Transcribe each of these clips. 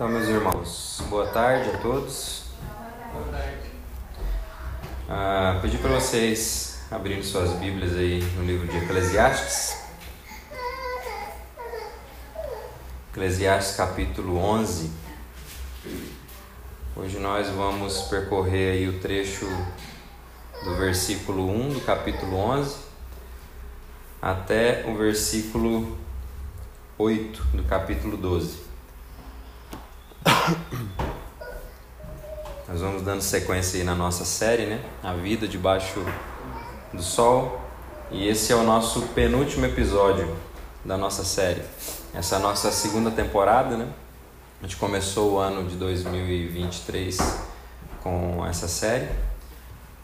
Então, meus irmãos, boa tarde a todos. Boa tarde. Ah, pedi para vocês abrirem suas Bíblias aí no livro de Eclesiastes. Eclesiastes capítulo 11. Hoje nós vamos percorrer aí o trecho do versículo 1 do capítulo 11 até o versículo 8 do capítulo 12. Nós vamos dando sequência aí na nossa série, né? A vida debaixo do sol. E esse é o nosso penúltimo episódio da nossa série. Essa é a nossa segunda temporada, né? A gente começou o ano de 2023 com essa série.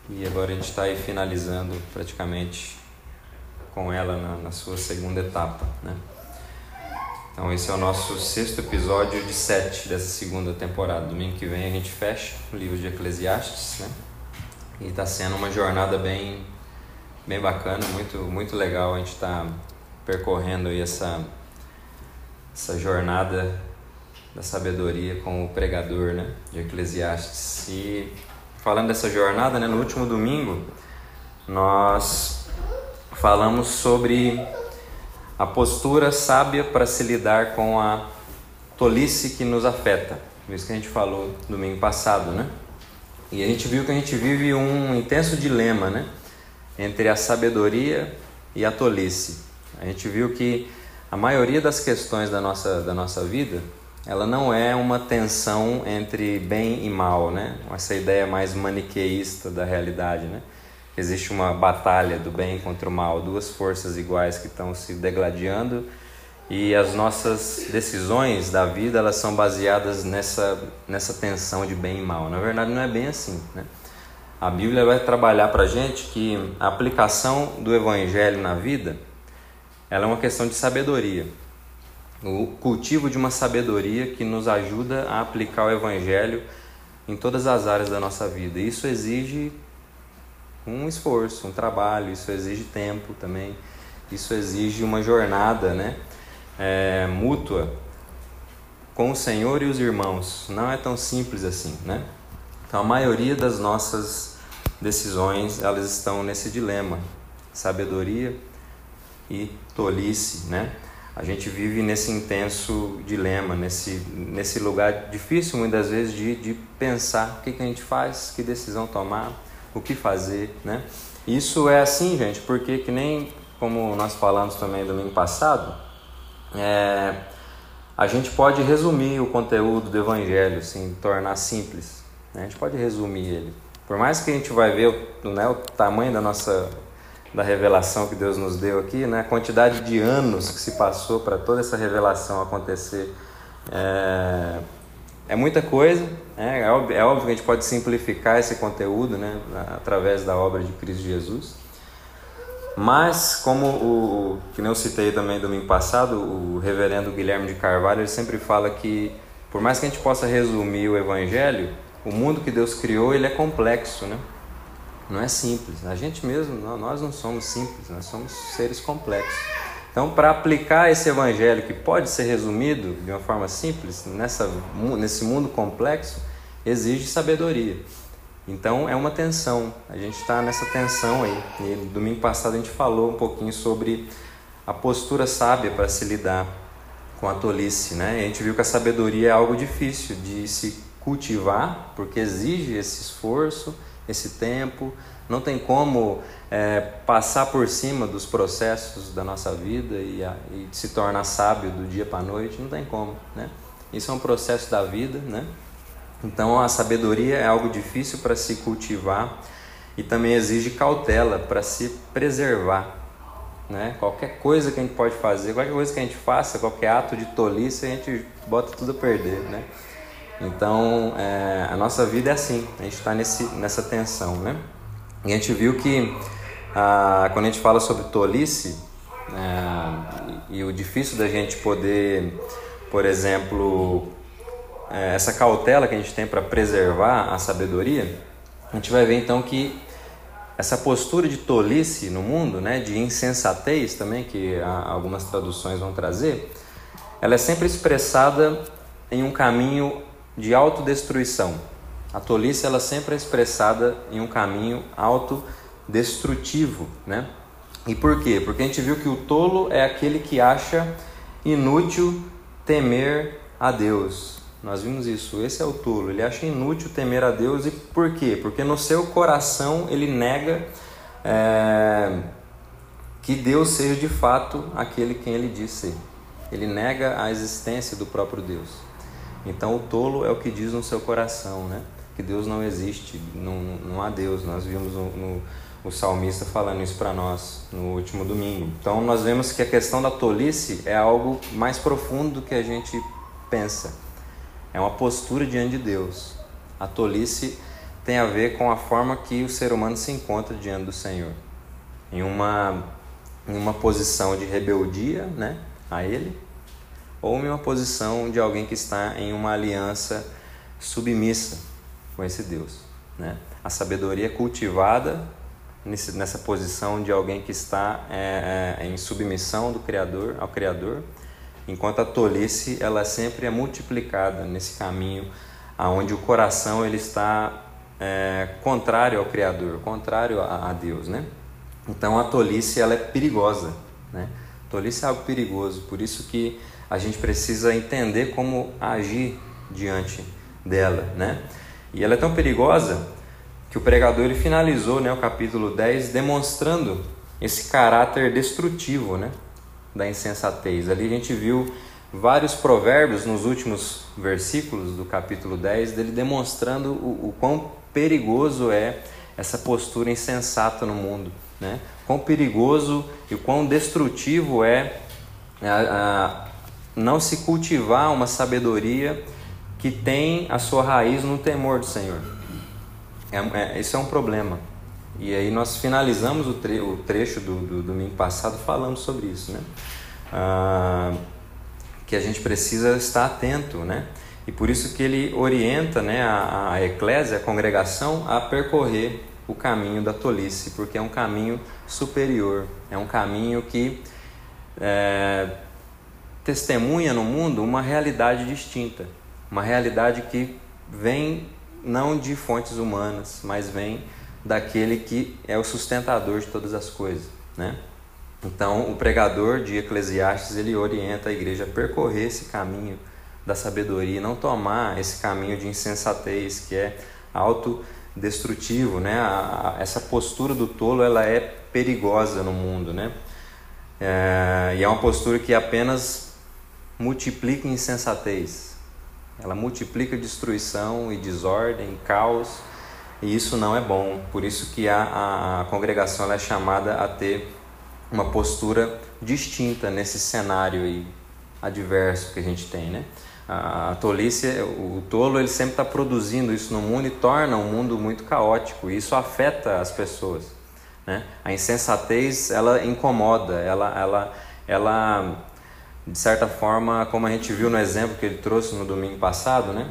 E agora a gente está aí finalizando praticamente com ela na, na sua segunda etapa, né? Então esse é o nosso sexto episódio de sete dessa segunda temporada. Domingo que vem a gente fecha o livro de Eclesiastes, né? E está sendo uma jornada bem, bem bacana, muito, muito legal. A gente está percorrendo aí essa, essa jornada da sabedoria com o pregador, né? De Eclesiastes. E falando dessa jornada, né? No último domingo nós falamos sobre a postura sábia para se lidar com a tolice que nos afeta. Isso que a gente falou domingo passado, né? E a gente viu que a gente vive um intenso dilema, né? Entre a sabedoria e a tolice. A gente viu que a maioria das questões da nossa, da nossa vida, ela não é uma tensão entre bem e mal, né? Essa ideia mais maniqueísta da realidade, né? Existe uma batalha do bem contra o mal, duas forças iguais que estão se degladiando e as nossas decisões da vida elas são baseadas nessa nessa tensão de bem e mal. Na verdade não é bem assim, né? A Bíblia vai trabalhar para gente que a aplicação do Evangelho na vida ela é uma questão de sabedoria. O cultivo de uma sabedoria que nos ajuda a aplicar o Evangelho em todas as áreas da nossa vida. Isso exige um esforço, um trabalho, isso exige tempo também, isso exige uma jornada né, é, mútua com o Senhor e os irmãos. Não é tão simples assim, né? Então a maioria das nossas decisões elas estão nesse dilema, sabedoria e tolice, né? A gente vive nesse intenso dilema, nesse, nesse lugar difícil muitas vezes de, de pensar o que, que a gente faz, que decisão tomar, o que fazer, né? Isso é assim, gente, porque que nem como nós falamos também domingo passado, é, a gente pode resumir o conteúdo do Evangelho, assim, tornar simples. Né? A gente pode resumir ele. Por mais que a gente vai ver né, o tamanho da nossa da revelação que Deus nos deu aqui, né? a quantidade de anos que se passou para toda essa revelação acontecer, é, é muita coisa, né? é, óbvio, é óbvio que a gente pode simplificar esse conteúdo né? através da obra de Cristo Jesus. Mas, como o que eu citei também domingo passado, o reverendo Guilherme de Carvalho, ele sempre fala que, por mais que a gente possa resumir o Evangelho, o mundo que Deus criou ele é complexo, né? Não é simples. A gente mesmo, nós não somos simples, nós somos seres complexos. Então, para aplicar esse evangelho que pode ser resumido de uma forma simples nessa, nesse mundo complexo, exige sabedoria. Então, é uma tensão. A gente está nessa tensão aí. E domingo passado a gente falou um pouquinho sobre a postura sábia para se lidar com a tolice, né? E a gente viu que a sabedoria é algo difícil de se cultivar, porque exige esse esforço, esse tempo, não tem como é, passar por cima dos processos da nossa vida e, a, e se tornar sábio do dia para a noite, não tem como, né? Isso é um processo da vida, né? Então a sabedoria é algo difícil para se cultivar e também exige cautela para se preservar, né? Qualquer coisa que a gente pode fazer, qualquer coisa que a gente faça, qualquer ato de tolice, a gente bota tudo a perder, né? Então é, a nossa vida é assim, a gente está nessa tensão, né? E a gente viu que ah, quando a gente fala sobre tolice é, e o difícil da gente poder, por exemplo, é, essa cautela que a gente tem para preservar a sabedoria, a gente vai ver então que essa postura de tolice no mundo, né, de insensatez também, que algumas traduções vão trazer, ela é sempre expressada em um caminho de autodestruição. A tolice ela sempre é expressada em um caminho autodestrutivo, né? E por quê? Porque a gente viu que o tolo é aquele que acha inútil temer a Deus. Nós vimos isso. Esse é o tolo. Ele acha inútil temer a Deus. E por quê? Porque no seu coração ele nega é, que Deus seja de fato aquele quem ele diz ser. Ele nega a existência do próprio Deus. Então o tolo é o que diz no seu coração, né? Que Deus não existe, não, não há Deus. Nós vimos no, no o salmista falando isso para nós no último domingo. Então nós vemos que a questão da tolice é algo mais profundo do que a gente pensa. É uma postura diante de Deus. A tolice tem a ver com a forma que o ser humano se encontra diante do Senhor. Em uma, em uma posição de rebeldia né, a Ele, ou em uma posição de alguém que está em uma aliança submissa com esse Deus. Né? A sabedoria é cultivada nesse, nessa posição de alguém que está é, é, em submissão do Criador ao Criador, enquanto a tolice ela sempre é multiplicada nesse caminho aonde o coração ele está é, contrário ao Criador, contrário a, a, Deus, né? Então a tolice ela é perigosa, né? Tolice é algo perigoso, por isso que a gente precisa entender como agir diante dela, né? E ela é tão perigosa que o pregador ele finalizou né, o capítulo 10 demonstrando esse caráter destrutivo né, da insensatez. Ali a gente viu vários provérbios nos últimos versículos do capítulo 10 dele demonstrando o, o quão perigoso é essa postura insensata no mundo. Né? Quão perigoso e quão destrutivo é a, a, não se cultivar uma sabedoria que tem a sua raiz no temor do Senhor. É, é, isso é um problema. E aí nós finalizamos o, tre o trecho do, do, domingo passado falando sobre isso, né? Ah, que a gente precisa estar atento, né? E por isso que ele orienta né, a, a eclésia, a congregação, a percorrer o caminho da tolice, porque é um caminho superior, é um caminho que é, testemunha no mundo uma realidade distinta, uma realidade que vem não de fontes humanas, mas vem daquele que é o sustentador de todas as coisas, né? Então, o pregador de Eclesiastes, ele orienta a igreja a percorrer esse caminho da sabedoria, não tomar esse caminho de insensatez, que é autodestrutivo, né? A, a, essa postura do tolo, ela é perigosa no mundo, né? É, e é uma postura que apenas multiplica insensatez, ela multiplica destruição e desordem, caos, e isso não é bom. Por isso que a, a, congregação é chamada a ter uma postura distinta nesse cenário aí adverso que a gente tem, né? A, tolice, o, o tolo, ele sempre está produzindo isso no mundo e torna o mundo muito caótico. E isso afeta as pessoas, né? A insensatez, ela incomoda, ela, ela, ela de certa forma, como a gente viu no exemplo que ele trouxe no domingo passado, né?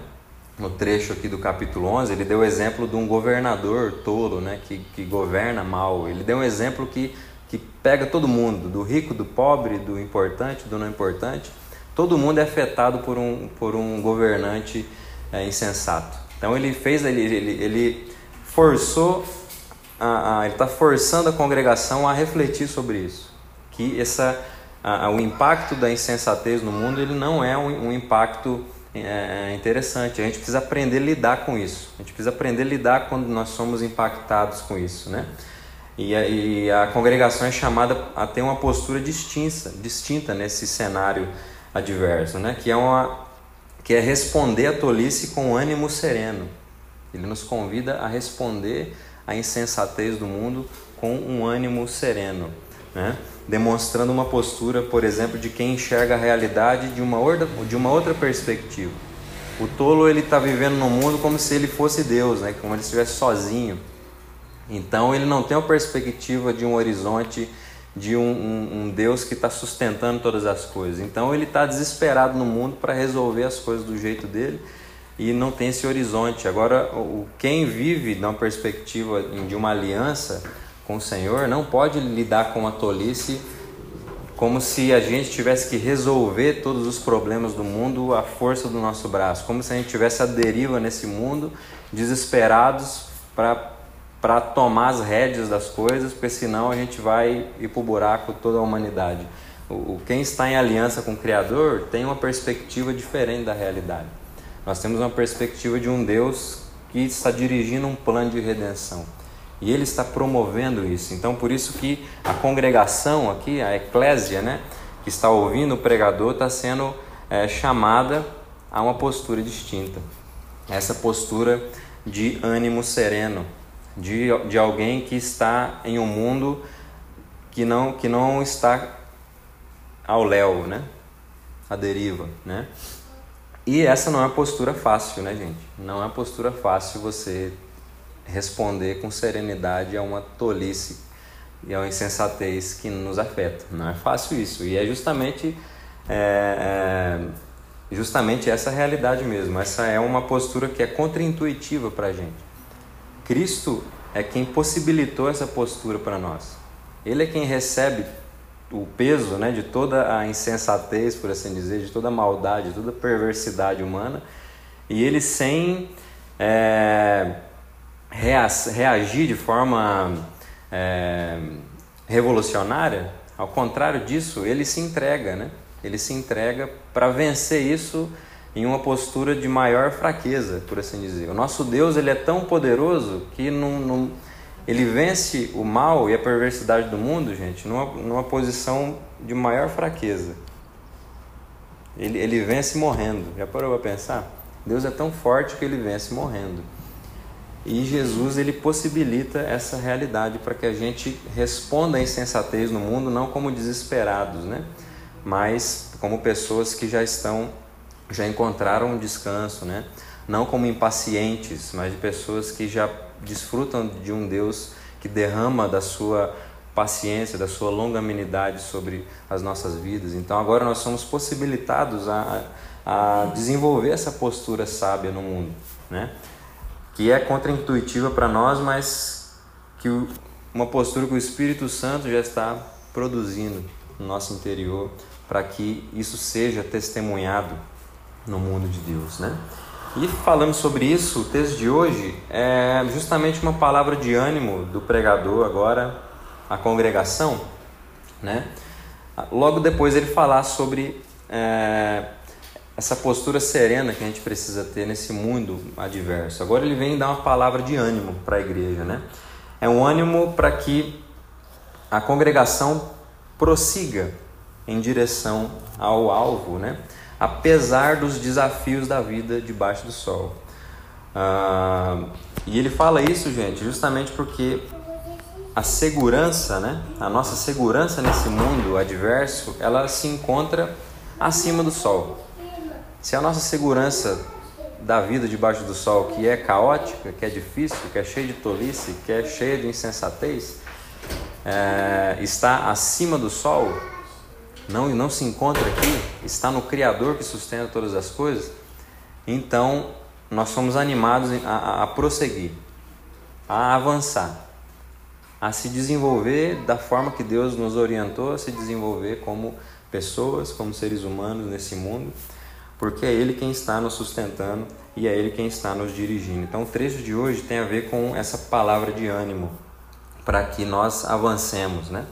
no trecho aqui do capítulo 11, ele deu o exemplo de um governador tolo, né? que, que governa mal. Ele deu um exemplo que, que pega todo mundo, do rico, do pobre, do importante, do não importante. Todo mundo é afetado por um, por um governante é, insensato. Então ele fez, ele, ele, ele forçou, a, a ele está forçando a congregação a refletir sobre isso. Que essa a, o impacto da insensatez no mundo ele não é um, um impacto é, interessante. A gente precisa aprender a lidar com isso. A gente precisa aprender a lidar quando nós somos impactados com isso, né? E e a congregação é chamada a ter uma postura distinta, distinta nesse cenário adverso, né? Que é uma que é responder à tolice com ânimo sereno. Ele nos convida a responder à insensatez do mundo com um ânimo sereno, né? Demonstrando uma postura, por exemplo, de quem enxerga a realidade de uma de uma outra perspectiva. O tolo ele está vivendo no mundo como se ele fosse Deus, né? como ele estivesse sozinho. Então ele não tem a perspectiva de um horizonte, de um, um, um Deus que está sustentando todas as coisas. Então ele está desesperado no mundo para resolver as coisas do jeito dele e não tem esse horizonte. Agora, o, quem vive numa perspectiva de uma aliança com o Senhor não pode lidar com a tolice como se a gente tivesse que resolver todos os problemas do mundo à força do nosso braço, como se a gente tivesse a deriva nesse mundo, desesperados para tomar as rédeas das coisas, porque senão a gente vai ir para o buraco toda a humanidade. O, quem está em aliança com o Criador tem uma perspectiva diferente da realidade. Nós temos uma perspectiva de um Deus que está dirigindo um plano de redenção. E ele está promovendo isso. Então, por isso que a congregação aqui, a eclésia, né, que está ouvindo o pregador, está sendo é, chamada a uma postura distinta. Essa postura de ânimo sereno, de, de alguém que está em um mundo que não, que não está ao léu, né? A deriva, né? E essa não é uma postura fácil, né, gente? Não é uma postura fácil você responder com serenidade a uma tolice e a uma insensatez que nos afeta. Não é fácil isso. E é justamente, é, é, justamente essa realidade mesmo. Essa é uma postura que é contraintuitiva para a gente. Cristo é quem possibilitou essa postura para nós. Ele é quem recebe o peso né, de toda a insensatez, por assim dizer, de toda a maldade, de toda a perversidade humana, e ele sem é, reagir de forma é, revolucionária, ao contrário disso, ele se entrega, né? Ele se entrega para vencer isso em uma postura de maior fraqueza, por assim dizer. O nosso Deus ele é tão poderoso que ele vence o mal e a perversidade do mundo, gente, numa, numa posição de maior fraqueza. Ele, ele vence morrendo. Já parou para pensar? Deus é tão forte que ele vence morrendo. E Jesus ele possibilita essa realidade para que a gente responda à insensatez no mundo não como desesperados, né? Mas como pessoas que já estão já encontraram um descanso, né? Não como impacientes, mas de pessoas que já desfrutam de um Deus que derrama da sua paciência, da sua longanimidade sobre as nossas vidas. Então agora nós somos possibilitados a, a desenvolver essa postura sábia no mundo, né? Que é contraintuitiva para nós, mas que uma postura que o Espírito Santo já está produzindo no nosso interior para que isso seja testemunhado no mundo de Deus, né? E falando sobre isso, o texto de hoje é justamente uma palavra de ânimo do pregador agora à congregação, né? Logo depois ele falar sobre é, essa postura serena que a gente precisa ter nesse mundo adverso. Agora ele vem dar uma palavra de ânimo para a igreja, né? É um ânimo para que a congregação prossiga em direção ao alvo, né? Apesar dos desafios da vida debaixo do sol. Ah, e ele fala isso, gente, justamente porque a segurança, né? A nossa segurança nesse mundo adverso, ela se encontra acima do sol. Se a nossa segurança da vida debaixo do sol, que é caótica, que é difícil, que é cheia de tolice, que é cheia de insensatez, é, está acima do sol, não, não se encontra aqui, está no Criador que sustenta todas as coisas, então nós somos animados a, a prosseguir, a avançar, a se desenvolver da forma que Deus nos orientou a se desenvolver como pessoas, como seres humanos nesse mundo porque é Ele quem está nos sustentando e é Ele quem está nos dirigindo. Então, o trecho de hoje tem a ver com essa palavra de ânimo para que nós avancemos, né?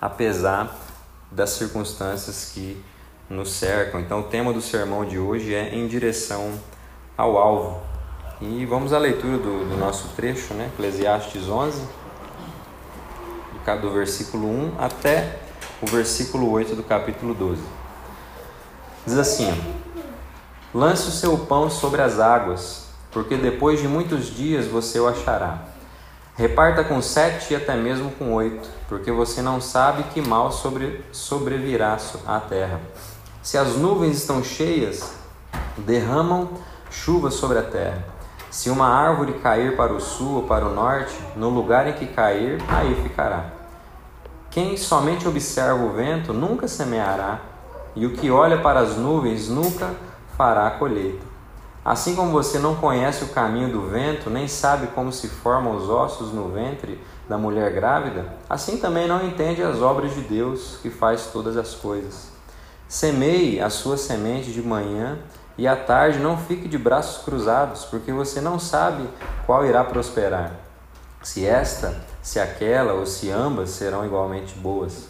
apesar das circunstâncias que nos cercam. Então, o tema do sermão de hoje é em direção ao alvo. E vamos à leitura do, do nosso trecho, né? Eclesiastes 11, do versículo 1 até o versículo 8 do capítulo 12. Diz assim: Lance o seu pão sobre as águas, porque depois de muitos dias você o achará. Reparta com sete e até mesmo com oito, porque você não sabe que mal sobre, sobrevirá à terra. Se as nuvens estão cheias, derramam chuva sobre a terra. Se uma árvore cair para o sul ou para o norte, no lugar em que cair, aí ficará. Quem somente observa o vento nunca semeará, e o que olha para as nuvens nunca fará a colheita. Assim como você não conhece o caminho do vento, nem sabe como se formam os ossos no ventre da mulher grávida, assim também não entende as obras de Deus que faz todas as coisas. Semeie a sua semente de manhã e à tarde não fique de braços cruzados, porque você não sabe qual irá prosperar. Se esta, se aquela ou se ambas serão igualmente boas.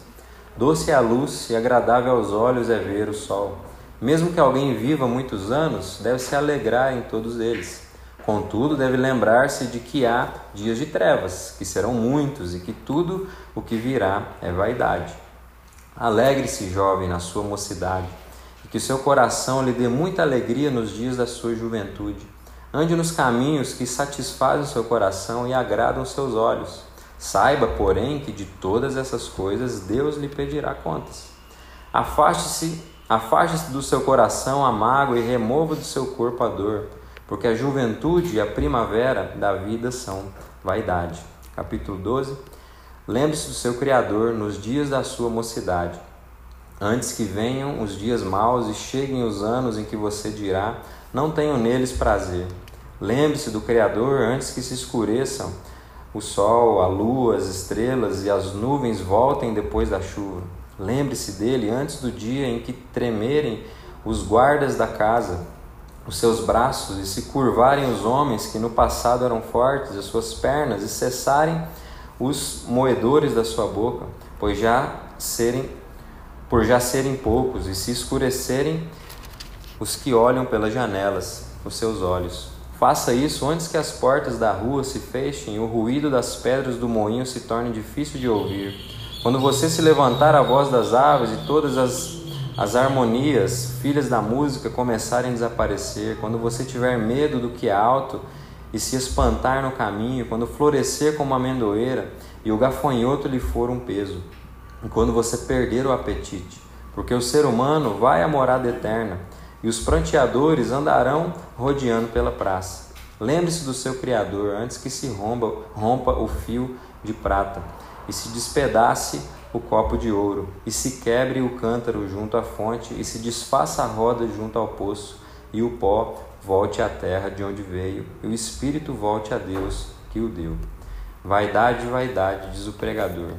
Doce é a luz e agradável aos olhos é ver o sol. Mesmo que alguém viva muitos anos, deve se alegrar em todos eles. Contudo, deve lembrar-se de que há dias de trevas, que serão muitos, e que tudo o que virá é vaidade. Alegre-se, jovem, na sua mocidade, e que o seu coração lhe dê muita alegria nos dias da sua juventude. Ande nos caminhos que satisfazem o seu coração e agradam os seus olhos. Saiba, porém, que de todas essas coisas Deus lhe pedirá contas. Afaste-se, afaste-se do seu coração a mágoa e remova do seu corpo a dor porque a juventude e a primavera da vida são vaidade. Capítulo 12. Lembre-se do seu Criador nos dias da sua mocidade, antes que venham os dias maus e cheguem os anos em que você dirá: Não tenho neles prazer. Lembre-se do Criador antes que se escureçam o sol, a lua, as estrelas e as nuvens voltem depois da chuva. Lembre-se dele antes do dia em que tremerem os guardas da casa os seus braços e se curvarem os homens que no passado eram fortes, as suas pernas, e cessarem os moedores da sua boca, pois já serem por já serem poucos, e se escurecerem os que olham pelas janelas, os seus olhos. Faça isso antes que as portas da rua se fechem e o ruído das pedras do moinho se torne difícil de ouvir. Quando você se levantar a voz das aves e todas as as harmonias, filhas da música, começarem a desaparecer, quando você tiver medo do que é alto e se espantar no caminho, quando florescer como a amendoeira e o gafanhoto lhe for um peso, e quando você perder o apetite, porque o ser humano vai à morada eterna e os pranteadores andarão rodeando pela praça. Lembre-se do seu Criador antes que se rompa, rompa o fio de prata e se despedace o copo de ouro, e se quebre o cântaro junto à fonte, e se desfaça a roda junto ao poço, e o pó volte à terra de onde veio, e o espírito volte a Deus que o deu. Vaidade, vaidade, diz o pregador.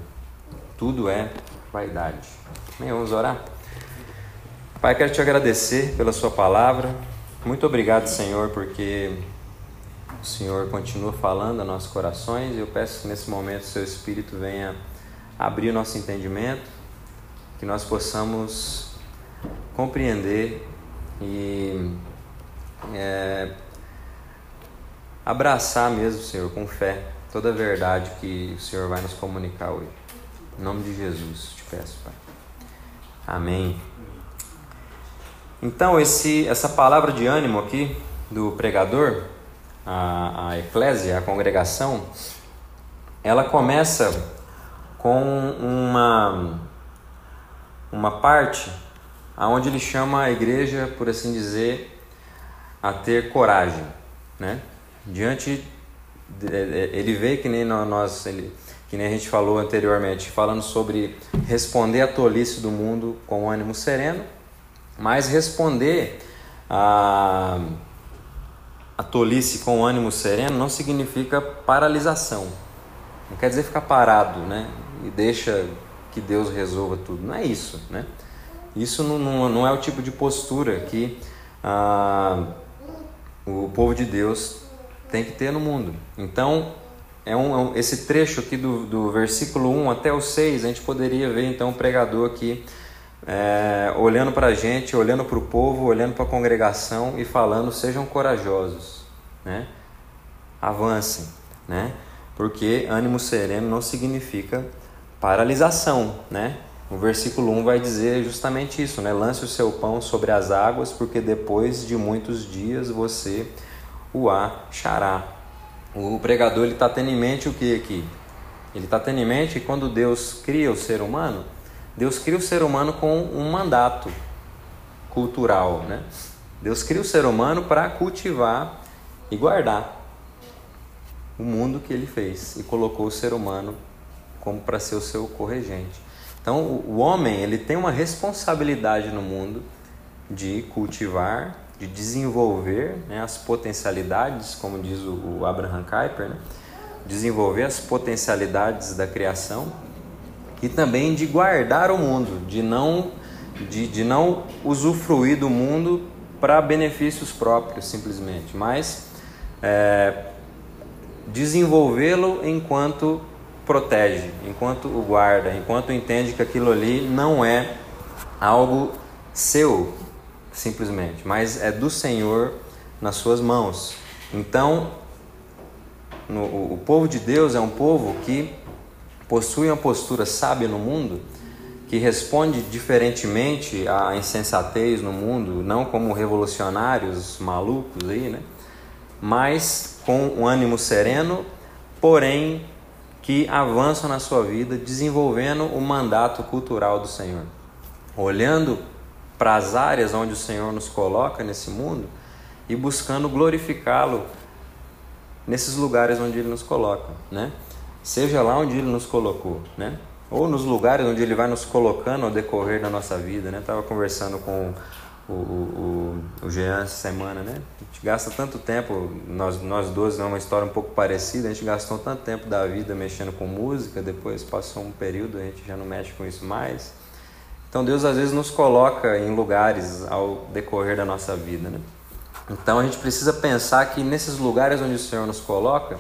Tudo é vaidade. Bem, vamos orar? Pai, quero te agradecer pela Sua palavra. Muito obrigado, Senhor, porque o Senhor continua falando a nossos corações e eu peço que nesse momento o Seu Espírito venha abrir o nosso entendimento, que nós possamos compreender e é, abraçar mesmo, Senhor, com fé, toda a verdade que o Senhor vai nos comunicar hoje. Em nome de Jesus, te peço, Pai. Amém. Então, esse, essa palavra de ânimo aqui do pregador, a, a eclésia, a congregação, ela começa com uma, uma parte aonde ele chama a igreja, por assim dizer, a ter coragem, né? Diante ele vê que nem nós, ele, que nem a gente falou anteriormente, falando sobre responder à tolice do mundo com ânimo sereno, mas responder a, a tolice com ânimo sereno não significa paralisação. Não quer dizer ficar parado, né? e deixa que Deus resolva tudo. Não é isso, né? Isso não, não, não é o tipo de postura que ah, o povo de Deus tem que ter no mundo. Então, é um, é esse trecho aqui do, do versículo 1 até o 6, a gente poderia ver então o pregador aqui é, olhando para a gente, olhando para o povo, olhando para a congregação e falando: sejam corajosos, né? avancem, né? porque ânimo sereno não significa paralisação, né? O versículo 1 vai dizer justamente isso, né? Lance o seu pão sobre as águas, porque depois de muitos dias você o achará. O pregador está tendo em mente o que aqui? Ele está tendo em mente que quando Deus cria o ser humano, Deus cria o ser humano com um mandato cultural, né? Deus cria o ser humano para cultivar e guardar o mundo que ele fez e colocou o ser humano como para ser o seu corregente. Então, o homem ele tem uma responsabilidade no mundo de cultivar, de desenvolver né, as potencialidades, como diz o, Abraham Kuyper, né, desenvolver as potencialidades da criação e também de guardar o mundo, de não, de, de não usufruir do mundo para benefícios próprios, simplesmente, mas é, desenvolvê-lo enquanto protege, enquanto o guarda, enquanto entende que aquilo ali não é algo seu, simplesmente, mas é do Senhor nas suas mãos. Então, no, o povo de Deus é um povo que possui uma postura sábia no mundo, que responde diferentemente à insensatez no mundo, não como revolucionários malucos aí, né? Mas com um ânimo sereno, porém que avançam na sua vida desenvolvendo o mandato cultural do Senhor. Olhando para as áreas onde o Senhor nos coloca nesse mundo e buscando glorificá-lo nesses lugares onde ele nos coloca, né? Seja lá onde ele nos colocou, né? Ou nos lugares onde ele vai nos colocando ao decorrer da nossa vida, né? Tava conversando com o, o, o, o Jean essa semana, né? A gente gasta tanto tempo, nós, nós dois, é uma história um pouco parecida, a gente gastou tanto tempo da vida mexendo com música, depois passou um período, a gente já não mexe com isso mais. Então Deus às vezes nos coloca em lugares ao decorrer da nossa vida, né? Então a gente precisa pensar que nesses lugares onde o Senhor nos coloca,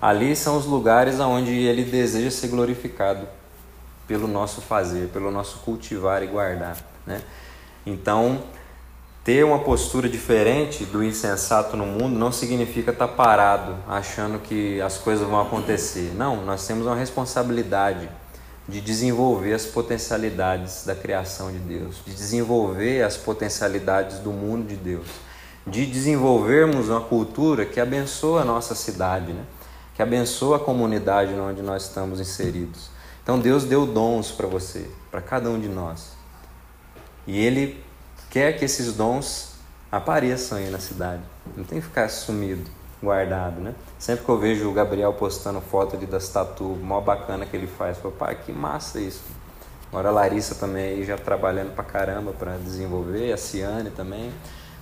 ali são os lugares onde Ele deseja ser glorificado pelo nosso fazer, pelo nosso cultivar e guardar, né? Então ter uma postura diferente do insensato no mundo não significa estar parado achando que as coisas vão acontecer. Não, nós temos uma responsabilidade de desenvolver as potencialidades da criação de Deus, de desenvolver as potencialidades do mundo de Deus, de desenvolvermos uma cultura que abençoa a nossa cidade, né? Que abençoa a comunidade onde nós estamos inseridos. Então Deus deu dons para você, para cada um de nós. E Ele quer que esses dons apareçam aí na cidade. Não tem que ficar sumido, guardado, né? Sempre que eu vejo o Gabriel postando foto ali das tatu, mó bacana que ele faz, eu falo, que massa isso. Agora a Larissa também aí já trabalhando pra caramba para desenvolver, a Ciane também,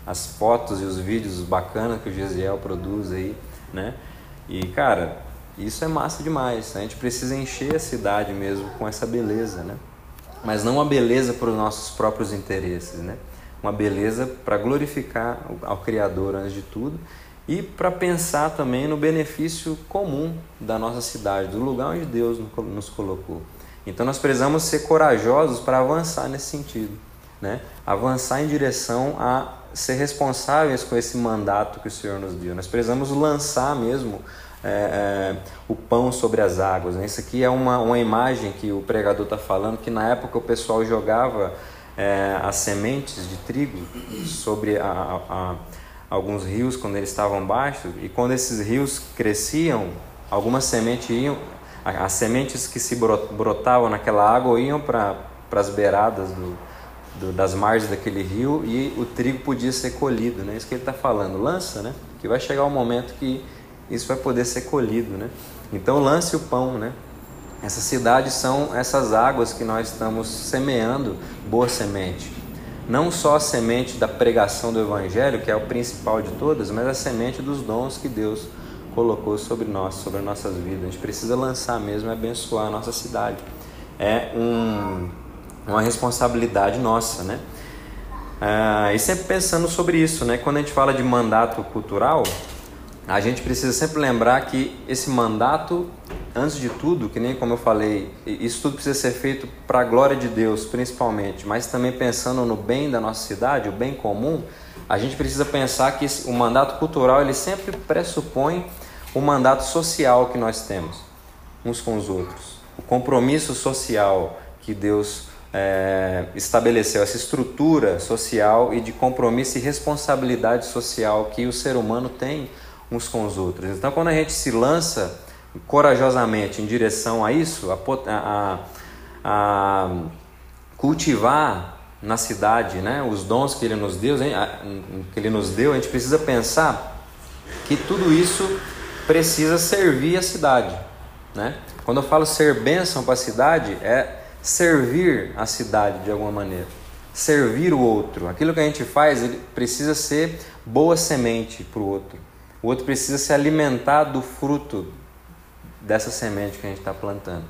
as fotos e os vídeos bacanas que o Gesiel produz aí, né? E cara, isso é massa demais. A gente precisa encher a cidade mesmo com essa beleza, né? Mas não a beleza para os nossos próprios interesses, né? uma beleza para glorificar ao Criador antes de tudo e para pensar também no benefício comum da nossa cidade, do lugar onde Deus nos colocou. Então nós precisamos ser corajosos para avançar nesse sentido, né? avançar em direção a ser responsáveis com esse mandato que o Senhor nos deu. Nós precisamos lançar mesmo é, é, o pão sobre as águas. Né? Isso aqui é uma, uma imagem que o pregador está falando, que na época o pessoal jogava é, as sementes de trigo sobre a, a, a, alguns rios quando eles estavam baixos e quando esses rios cresciam, algumas sementes iam, as sementes que se brotavam naquela água iam para as beiradas do, do, das margens daquele rio e o trigo podia ser colhido, né? Isso que ele está falando, lança, né? Que vai chegar um momento que isso vai poder ser colhido, né? Então lance o pão, né? Essas cidades são essas águas que nós estamos semeando boa semente. Não só a semente da pregação do Evangelho, que é o principal de todas, mas a semente dos dons que Deus colocou sobre nós, sobre nossas vidas. A gente precisa lançar mesmo e abençoar a nossa cidade. É um, uma responsabilidade nossa, né? Ah, e sempre pensando sobre isso, né? Quando a gente fala de mandato cultural, a gente precisa sempre lembrar que esse mandato antes de tudo, que nem como eu falei, isso tudo precisa ser feito para a glória de Deus, principalmente, mas também pensando no bem da nossa cidade, o bem comum, a gente precisa pensar que o mandato cultural ele sempre pressupõe o mandato social que nós temos uns com os outros, o compromisso social que Deus é, estabeleceu, essa estrutura social e de compromisso e responsabilidade social que o ser humano tem uns com os outros. Então, quando a gente se lança corajosamente em direção a isso, a, a, a cultivar na cidade né, os dons que ele nos deu, que ele nos deu, a gente precisa pensar que tudo isso precisa servir a cidade. Né? Quando eu falo ser bênção para a cidade, é servir a cidade de alguma maneira. Servir o outro. Aquilo que a gente faz ele precisa ser boa semente para o outro. O outro precisa se alimentar do fruto dessa semente que a gente está plantando.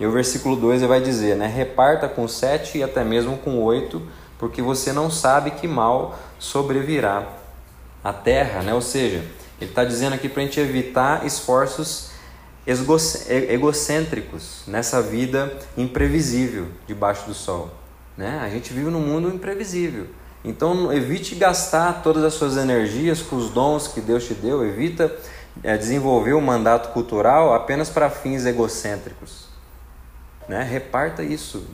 E o versículo 2 ele vai dizer, né? Reparta com sete e até mesmo com oito, porque você não sabe que mal sobrevirá à terra, né? Ou seja, ele está dizendo aqui para a gente evitar esforços egocêntricos nessa vida imprevisível debaixo do sol. Né? A gente vive num mundo imprevisível. Então evite gastar todas as suas energias com os dons que Deus te deu, evita é, desenvolver o mandato cultural apenas para fins egocêntricos. Né? Reparta isso.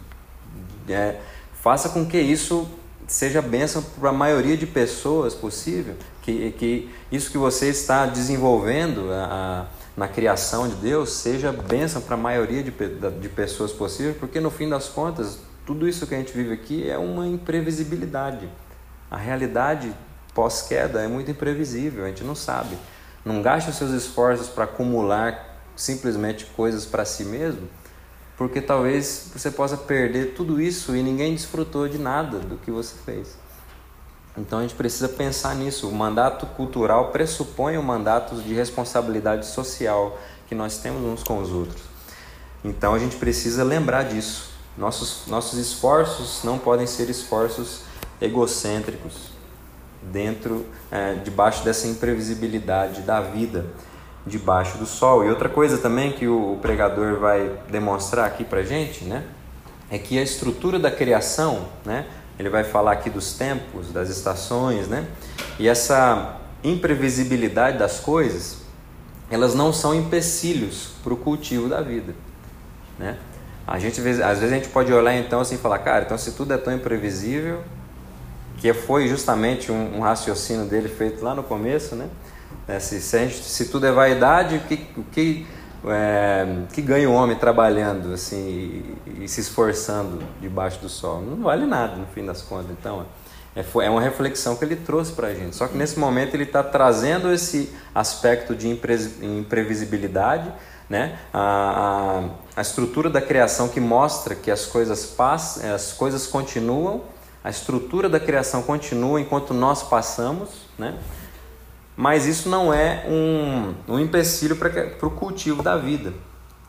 É, faça com que isso seja bênção para a maioria de pessoas possível, que, que isso que você está desenvolvendo a, a, na criação de Deus seja bênção para a maioria de, de pessoas possível, porque no fim das contas, tudo isso que a gente vive aqui é uma imprevisibilidade. A realidade pós-queda é muito imprevisível, a gente não sabe. Não gaste os seus esforços para acumular simplesmente coisas para si mesmo, porque talvez você possa perder tudo isso e ninguém desfrutou de nada do que você fez. Então a gente precisa pensar nisso. O mandato cultural pressupõe o um mandato de responsabilidade social que nós temos uns com os outros. Então a gente precisa lembrar disso. Nossos, nossos esforços não podem ser esforços egocêntricos dentro, é, debaixo dessa imprevisibilidade da vida debaixo do sol. E outra coisa também que o pregador vai demonstrar aqui para gente, né, é que a estrutura da criação, né, ele vai falar aqui dos tempos, das estações, né, e essa imprevisibilidade das coisas, elas não são empecilhos para o cultivo da vida, né? A gente às vezes a gente pode olhar então assim e falar, cara, então se tudo é tão imprevisível, que foi justamente um, um raciocínio dele feito lá no começo, né? É, se, se, gente, se, tudo é vaidade, o que, que, é, que ganha o homem trabalhando assim e, e, se esforçando debaixo do sol? Não vale nada no fim das contas. Então, é, é uma reflexão que ele trouxe para a gente. Só que nesse momento ele está trazendo esse aspecto de impre, imprevisibilidade, né? A, a, a, estrutura da criação que mostra que as coisas passam, as coisas continuam, a estrutura da criação continua enquanto nós passamos, né? Mas isso não é um, um empecilho para o cultivo da vida.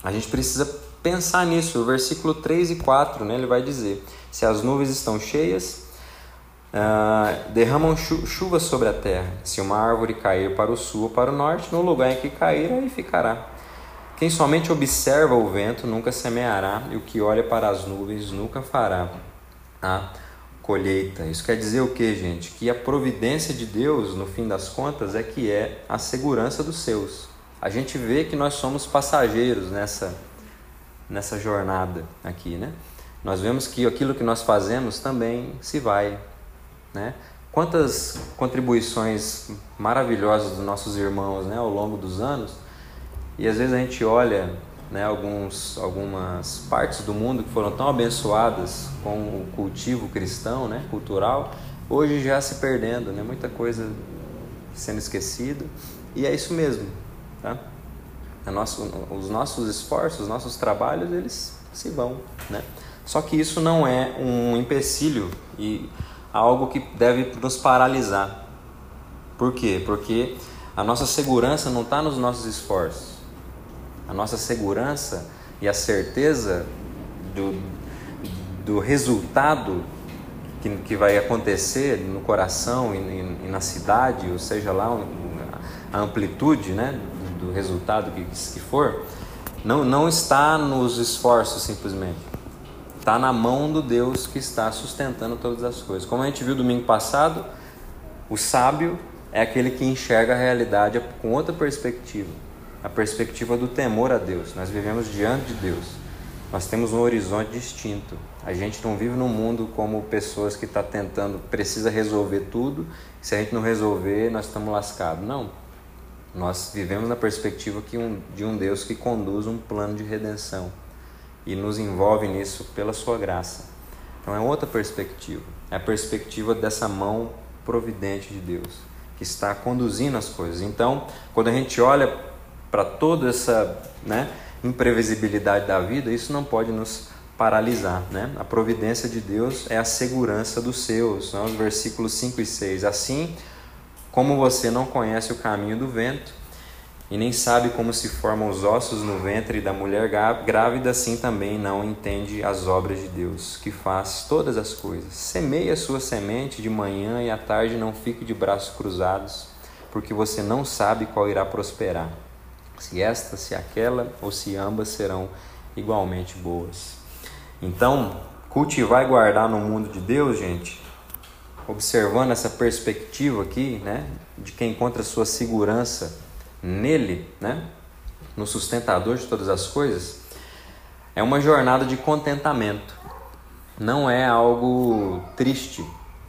A gente precisa pensar nisso. O versículo 3 e 4 né, ele vai dizer: Se as nuvens estão cheias, uh, derramam chu chuva sobre a terra. Se uma árvore cair para o sul ou para o norte, no lugar em que cair, aí ficará. Quem somente observa o vento nunca semeará, e o que olha para as nuvens nunca fará. Ah, colheita. Isso quer dizer o que, gente? Que a providência de Deus, no fim das contas, é que é a segurança dos seus. A gente vê que nós somos passageiros nessa, nessa jornada aqui, né? Nós vemos que aquilo que nós fazemos também se vai, né? Quantas contribuições maravilhosas dos nossos irmãos, né, ao longo dos anos, e às vezes a gente olha né, alguns, algumas partes do mundo que foram tão abençoadas com o cultivo cristão, né, cultural, hoje já se perdendo, né, muita coisa sendo esquecida. E é isso mesmo. Tá? É nosso, os nossos esforços, os nossos trabalhos, eles se vão. Né? Só que isso não é um empecilho e algo que deve nos paralisar. Por quê? Porque a nossa segurança não está nos nossos esforços a nossa segurança e a certeza do, do resultado que, que vai acontecer no coração e, e, e na cidade, ou seja lá a amplitude né, do, do resultado que, que for, não, não está nos esforços simplesmente. Está na mão do Deus que está sustentando todas as coisas. Como a gente viu domingo passado, o sábio é aquele que enxerga a realidade com outra perspectiva a perspectiva do temor a Deus. Nós vivemos diante de Deus. Nós temos um horizonte distinto. A gente não vive num mundo como pessoas que estão tá tentando, precisa resolver tudo. Se a gente não resolver, nós estamos lascados. Não. Nós vivemos na perspectiva que um, de um Deus que conduz um plano de redenção e nos envolve nisso pela sua graça. Então é outra perspectiva. É a perspectiva dessa mão providente de Deus que está conduzindo as coisas. Então, quando a gente olha para toda essa né, imprevisibilidade da vida, isso não pode nos paralisar. Né? A providência de Deus é a segurança dos seus. Né? Os versículos 5 e 6. Assim como você não conhece o caminho do vento, e nem sabe como se formam os ossos no ventre da mulher grávida, assim também não entende as obras de Deus, que faz todas as coisas. Semeie a sua semente de manhã e à tarde não fique de braços cruzados, porque você não sabe qual irá prosperar, se esta, se aquela ou se ambas serão igualmente boas. Então, cultivar e guardar no mundo de Deus, gente, observando essa perspectiva aqui, né, de quem encontra sua segurança nele, né, no sustentador de todas as coisas, é uma jornada de contentamento. Não é algo triste.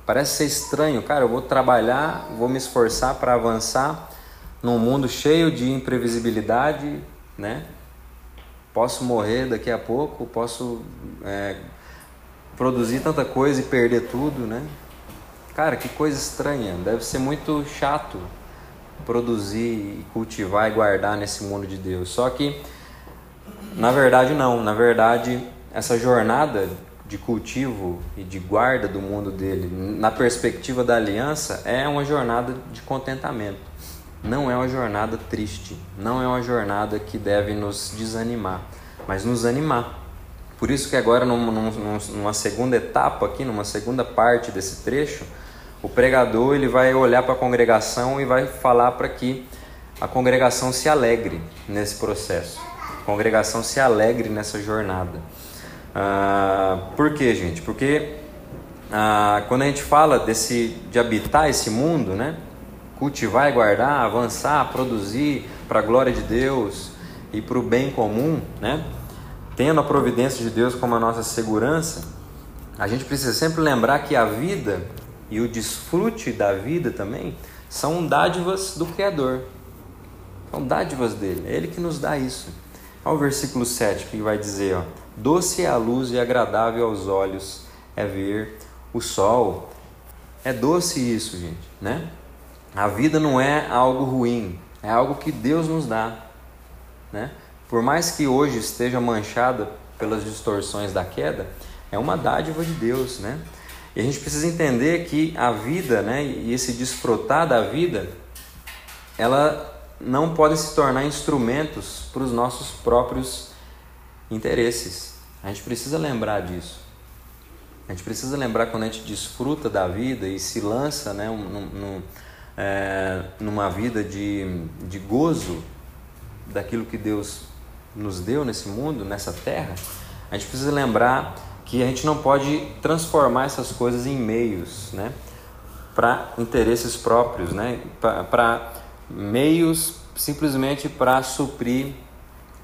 Parece ser estranho, cara. Eu vou trabalhar, vou me esforçar para avançar num mundo cheio de imprevisibilidade, né? Posso morrer daqui a pouco, posso é, produzir tanta coisa e perder tudo, né? Cara, que coisa estranha. Deve ser muito chato produzir, cultivar e guardar nesse mundo de Deus. Só que, na verdade, não. Na verdade, essa jornada de cultivo e de guarda do mundo dele, na perspectiva da aliança, é uma jornada de contentamento. Não é uma jornada triste, não é uma jornada que deve nos desanimar, mas nos animar. Por isso que agora, numa, segunda etapa aqui, numa segunda parte desse trecho, o pregador ele vai olhar para a congregação e vai falar para que a congregação se alegre nesse processo. A congregação se alegre nessa jornada. Ah, por quê, gente? Porque ah, quando a gente fala desse, de habitar esse mundo, né? Cultivar e guardar, avançar, produzir para a glória de Deus e para o bem comum, né? tendo a providência de Deus como a nossa segurança, a gente precisa sempre lembrar que a vida e o desfrute da vida também são dádivas do Criador. São dádivas dele, é ele que nos dá isso. Olha o versículo 7 que vai dizer: ó, Doce é a luz e agradável aos olhos é ver o sol. É doce isso, gente, né? A vida não é algo ruim, é algo que Deus nos dá, né? Por mais que hoje esteja manchada pelas distorções da queda, é uma dádiva de Deus, né? E a gente precisa entender que a vida, né, e esse desfrutar da vida, ela não pode se tornar instrumentos para os nossos próprios interesses. A gente precisa lembrar disso. A gente precisa lembrar quando a gente desfruta da vida e se lança né, num, num, é, numa vida de, de gozo daquilo que Deus nos deu nesse mundo, nessa terra, a gente precisa lembrar que a gente não pode transformar essas coisas em meios, né? Para interesses próprios, né? Para meios simplesmente para suprir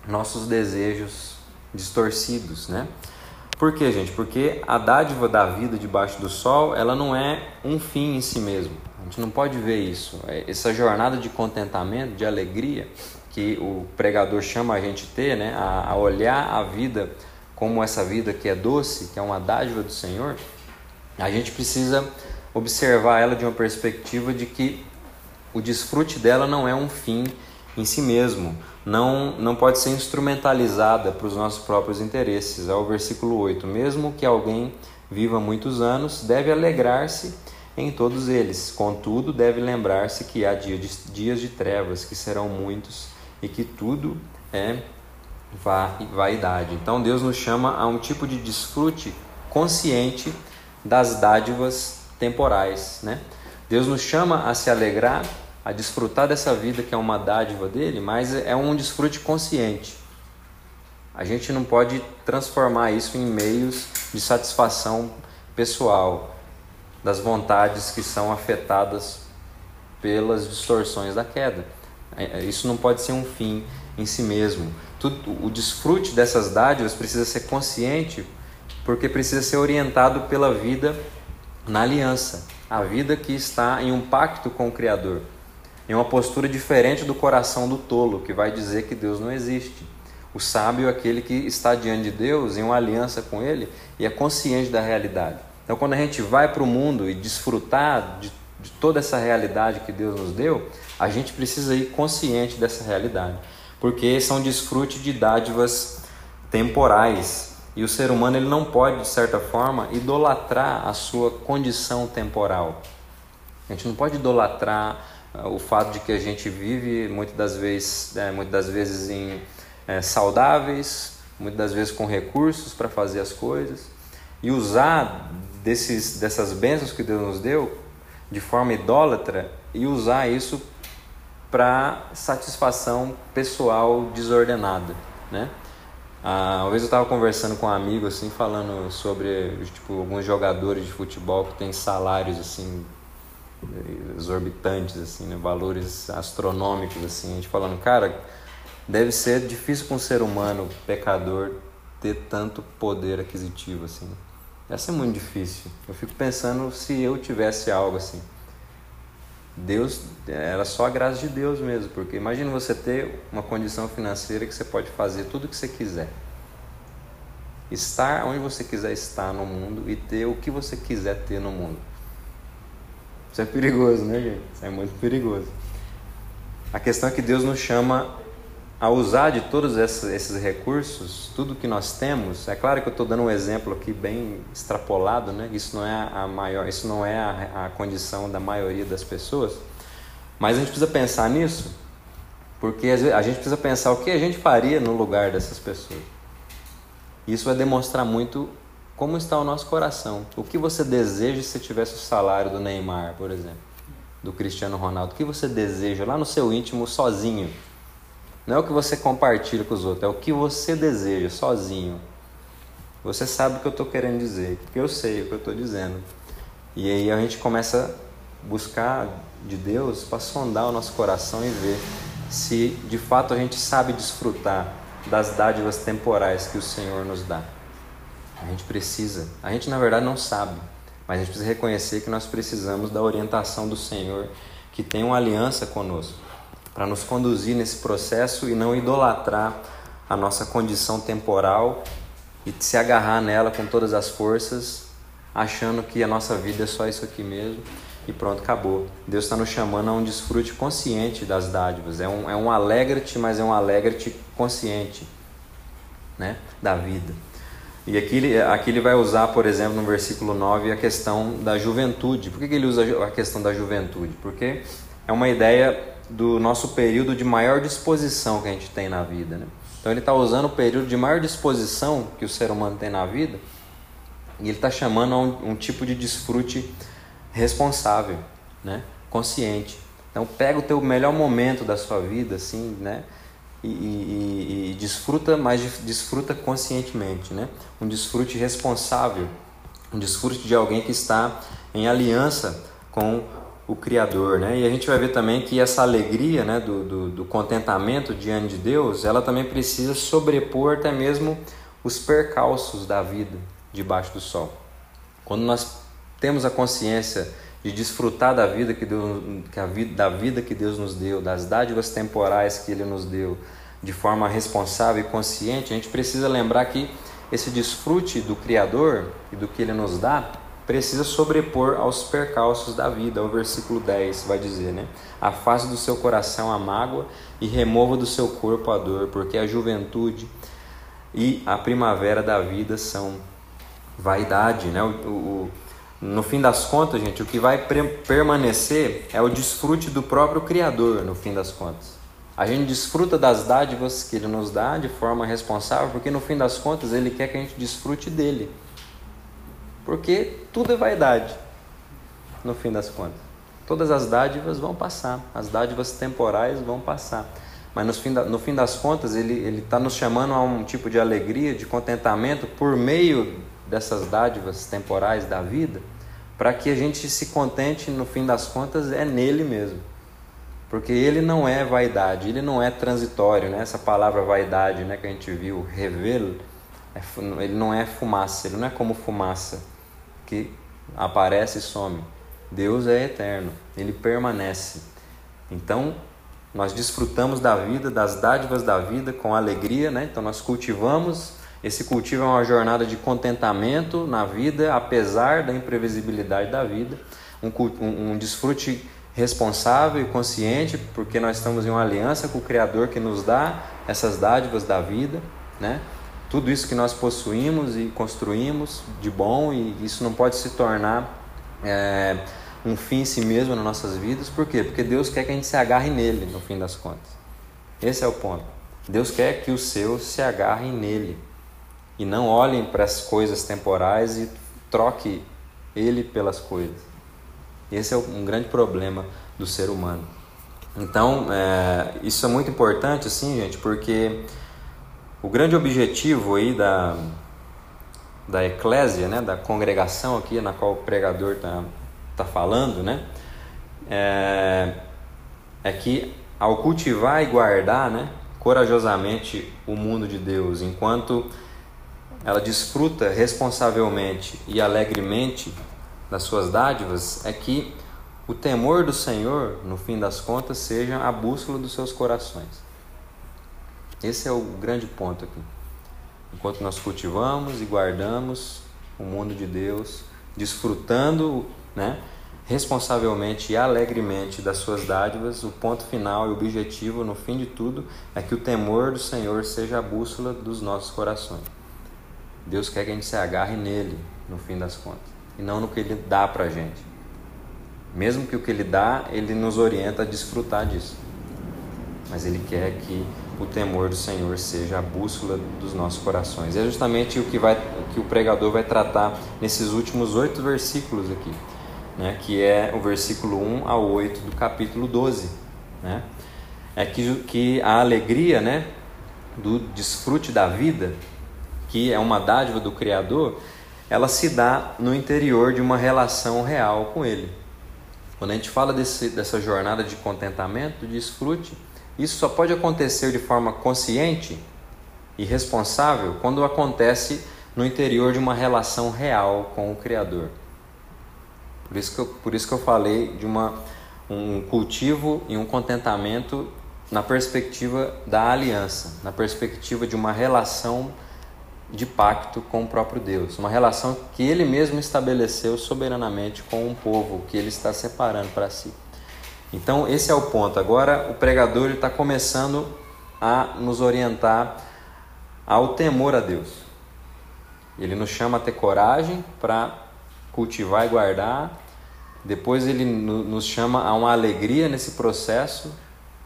nossos desejos distorcidos, né? Por quê, gente? Porque a dádiva da vida debaixo do sol, ela não é um fim em si mesmo. A gente não pode ver isso. É, essa jornada de contentamento, de alegria, que o pregador chama a gente ter, né? a, olhar a vida como essa vida que é doce, que é uma dádiva do Senhor, a gente precisa observar ela de uma perspectiva de que o desfrute dela não é um fim em si mesmo, não, não pode ser instrumentalizada para os nossos próprios interesses. É o versículo 8: Mesmo que alguém viva muitos anos, deve alegrar-se em todos eles, contudo, deve lembrar-se que há dias de, trevas, que serão muitos, e que tudo é vaidade. Então Deus nos chama a um tipo de desfrute consciente das dádivas temporais, né? Deus nos chama a se alegrar, a desfrutar dessa vida que é uma dádiva dele, mas é um desfrute consciente. A gente não pode transformar isso em meios de satisfação pessoal das vontades que são afetadas pelas distorções da queda. É, isso não pode ser um fim em si mesmo tudo, o desfrute dessas dádivas precisa ser consciente, porque precisa ser orientado pela vida na aliança, a vida que está em um pacto com o Criador, em uma postura diferente do coração do tolo, que vai dizer que Deus não existe. O sábio é aquele que está diante de Deus em uma aliança com Ele e é consciente da realidade. Então, quando a gente vai para o mundo e desfrutar de, de toda essa realidade que Deus nos deu, a gente precisa ir consciente dessa realidade porque são desfrute de dádivas temporais. E o ser humano ele não pode, de certa forma, idolatrar a sua condição temporal. A gente não pode idolatrar uh, o fato de que a gente vive muitas das vezes, é, muitas das vezes em é, saudáveis, muitas das vezes com recursos para fazer as coisas e usar desses, dessas bênçãos que Deus nos deu de forma idólatra e usar isso para satisfação pessoal desordenada, né? Ah, uma vez eu estava conversando com um amigo assim, falando sobre tipo alguns jogadores de futebol que têm salários assim exorbitantes assim, né? valores astronômicos assim, a gente falando, cara, deve ser difícil para um ser humano pecador ter tanto poder aquisitivo assim. Deve ser muito difícil. Eu fico pensando se eu tivesse algo assim. Deus, era só a graça de Deus mesmo, porque imagina você ter uma condição financeira que você pode fazer tudo o que você quiser. Estar onde você quiser estar no mundo e ter o que você quiser ter no mundo. Isso é perigoso, né, gente? Isso é muito perigoso. A questão é que Deus nos chama a usar de todos esses recursos, tudo que nós temos, é claro que eu estou dando um exemplo aqui bem extrapolado, né? Isso não é a maior, isso não é a, a condição da maioria das pessoas, mas a gente precisa pensar nisso, porque a gente precisa pensar o que a gente faria no lugar dessas pessoas. Isso vai demonstrar muito como está o nosso coração. O que você deseja se tivesse o salário do Neymar, por exemplo, do Cristiano Ronaldo? O que você deseja lá no seu íntimo sozinho? Não é o que você compartilha com os outros, é o que você deseja sozinho. Você sabe o que eu estou querendo dizer, porque eu sei o que eu estou dizendo. E aí a gente começa a buscar de Deus para sondar o nosso coração e ver se de fato a gente sabe desfrutar das dádivas temporais que o Senhor nos dá. A gente precisa, a gente na verdade não sabe, mas a gente precisa reconhecer que nós precisamos da orientação do Senhor que tem uma aliança conosco para nos conduzir nesse processo e não idolatrar a nossa condição temporal e se agarrar nela com todas as forças, achando que a nossa vida é só isso aqui mesmo e pronto, acabou. Deus está nos chamando a um desfrute consciente das dádivas. É um, é um alegra-te, mas é um alegra-te consciente né, da vida. E aqui aqui ele vai usar, por exemplo, no versículo 9, a questão da juventude. Por que, que ele usa a questão da juventude? Porque é uma ideia do nosso período de maior disposição que a gente tem na vida. Né? Então ele está usando o período de maior disposição que o ser humano tem na vida e ele está chamando a um, um, tipo de desfrute responsável, né? consciente. Então pega o teu melhor momento da sua vida, assim, né? E, e, e, desfruta, mas desfruta conscientemente, né? Um desfrute responsável, um desfrute de alguém que está em aliança com o Criador, né? E a gente vai ver também que essa alegria, né, do, do, do, contentamento diante de Deus, ela também precisa sobrepor até mesmo os percalços da vida debaixo do sol. Quando nós temos a consciência de desfrutar da vida que Deus, que a vida, da vida que Deus nos deu, das dádivas temporais que Ele nos deu, de forma responsável e consciente, a gente precisa lembrar que esse desfrute do Criador e do que Ele nos dá precisa sobrepor aos percalços da vida. O versículo 10 vai dizer, né? Afaste do seu coração a mágoa e remova do seu corpo a dor, porque a juventude e a primavera da vida são vaidade, né? O, o, no fim das contas, gente, o que vai permanecer é o desfrute do próprio Criador, no fim das contas. A gente desfruta das dádivas que Ele nos dá de forma responsável, porque no fim das contas Ele quer que a gente desfrute dele. Porque tudo é vaidade, no fim das contas. Todas as dádivas vão passar, as dádivas temporais vão passar. Mas no fim, da, no fim das contas, ele está nos chamando a um tipo de alegria, de contentamento por meio dessas dádivas temporais da vida, para que a gente se contente, no fim das contas, é nele mesmo. Porque ele não é vaidade, ele não é transitório, né? essa palavra vaidade né, que a gente viu, revelo, é ele não é fumaça, ele não é como fumaça que aparece e some. Deus é eterno, ele permanece. Então, nós desfrutamos da vida, das dádivas da vida com alegria, né? Então, nós cultivamos. Esse cultivo é uma jornada de contentamento na vida, apesar da imprevisibilidade da vida. Um, um, um desfrute responsável e consciente, porque nós estamos em uma aliança com o Criador que nos dá essas dádivas da vida, né? Tudo isso que nós possuímos e construímos de bom, e isso não pode se tornar é, um fim em si mesmo nas nossas vidas. Por quê? Porque Deus quer que a gente se agarre nele, no fim das contas. Esse é o ponto. Deus quer que os seus se agarrem nele e não olhem para as coisas temporais e troque ele pelas coisas. Esse é um grande problema do ser humano. Então, é, isso é muito importante, assim, gente, porque o grande objetivo aí da, da eclésia, né, da congregação aqui na qual o pregador está tá falando, né, é, é que ao cultivar e guardar, né, corajosamente o mundo de Deus, enquanto ela desfruta responsavelmente e alegremente das suas dádivas, é que o temor do Senhor, no fim das contas, seja a bússola dos seus corações. Esse é o grande ponto aqui. Enquanto nós cultivamos e guardamos o mundo de Deus, desfrutando, né, responsavelmente e alegremente das suas dádivas, o ponto final e objetivo, no fim de tudo, é que o temor do Senhor seja a bússola dos nossos corações. Deus quer que a gente se agarre nele, no fim das contas, e não no que ele dá para gente. Mesmo que o que ele dá, ele nos orienta a desfrutar disso. Mas ele quer que o temor do Senhor seja a bússola dos nossos corações. É justamente o que, vai, que o pregador vai tratar nesses últimos oito versículos aqui né, que é o versículo 1 a 8 do capítulo 12. Né? É que, que a alegria né, do desfrute da vida, que é uma dádiva do Criador, ela se dá no interior de uma relação real com Ele. Quando a gente fala desse, dessa jornada de contentamento, de desfrute, isso só pode acontecer de forma consciente e responsável quando acontece no interior de uma relação real com o Criador. Por isso que eu, por isso que eu falei de uma, um cultivo e um contentamento na perspectiva da aliança, na perspectiva de uma relação de pacto com o próprio Deus, uma relação que ele mesmo estabeleceu soberanamente com um povo que ele está separando para si. Então, esse é o ponto. Agora, o pregador está começando a nos orientar ao temor a Deus. Ele nos chama a ter coragem para cultivar e guardar depois ele nos chama a uma alegria nesse processo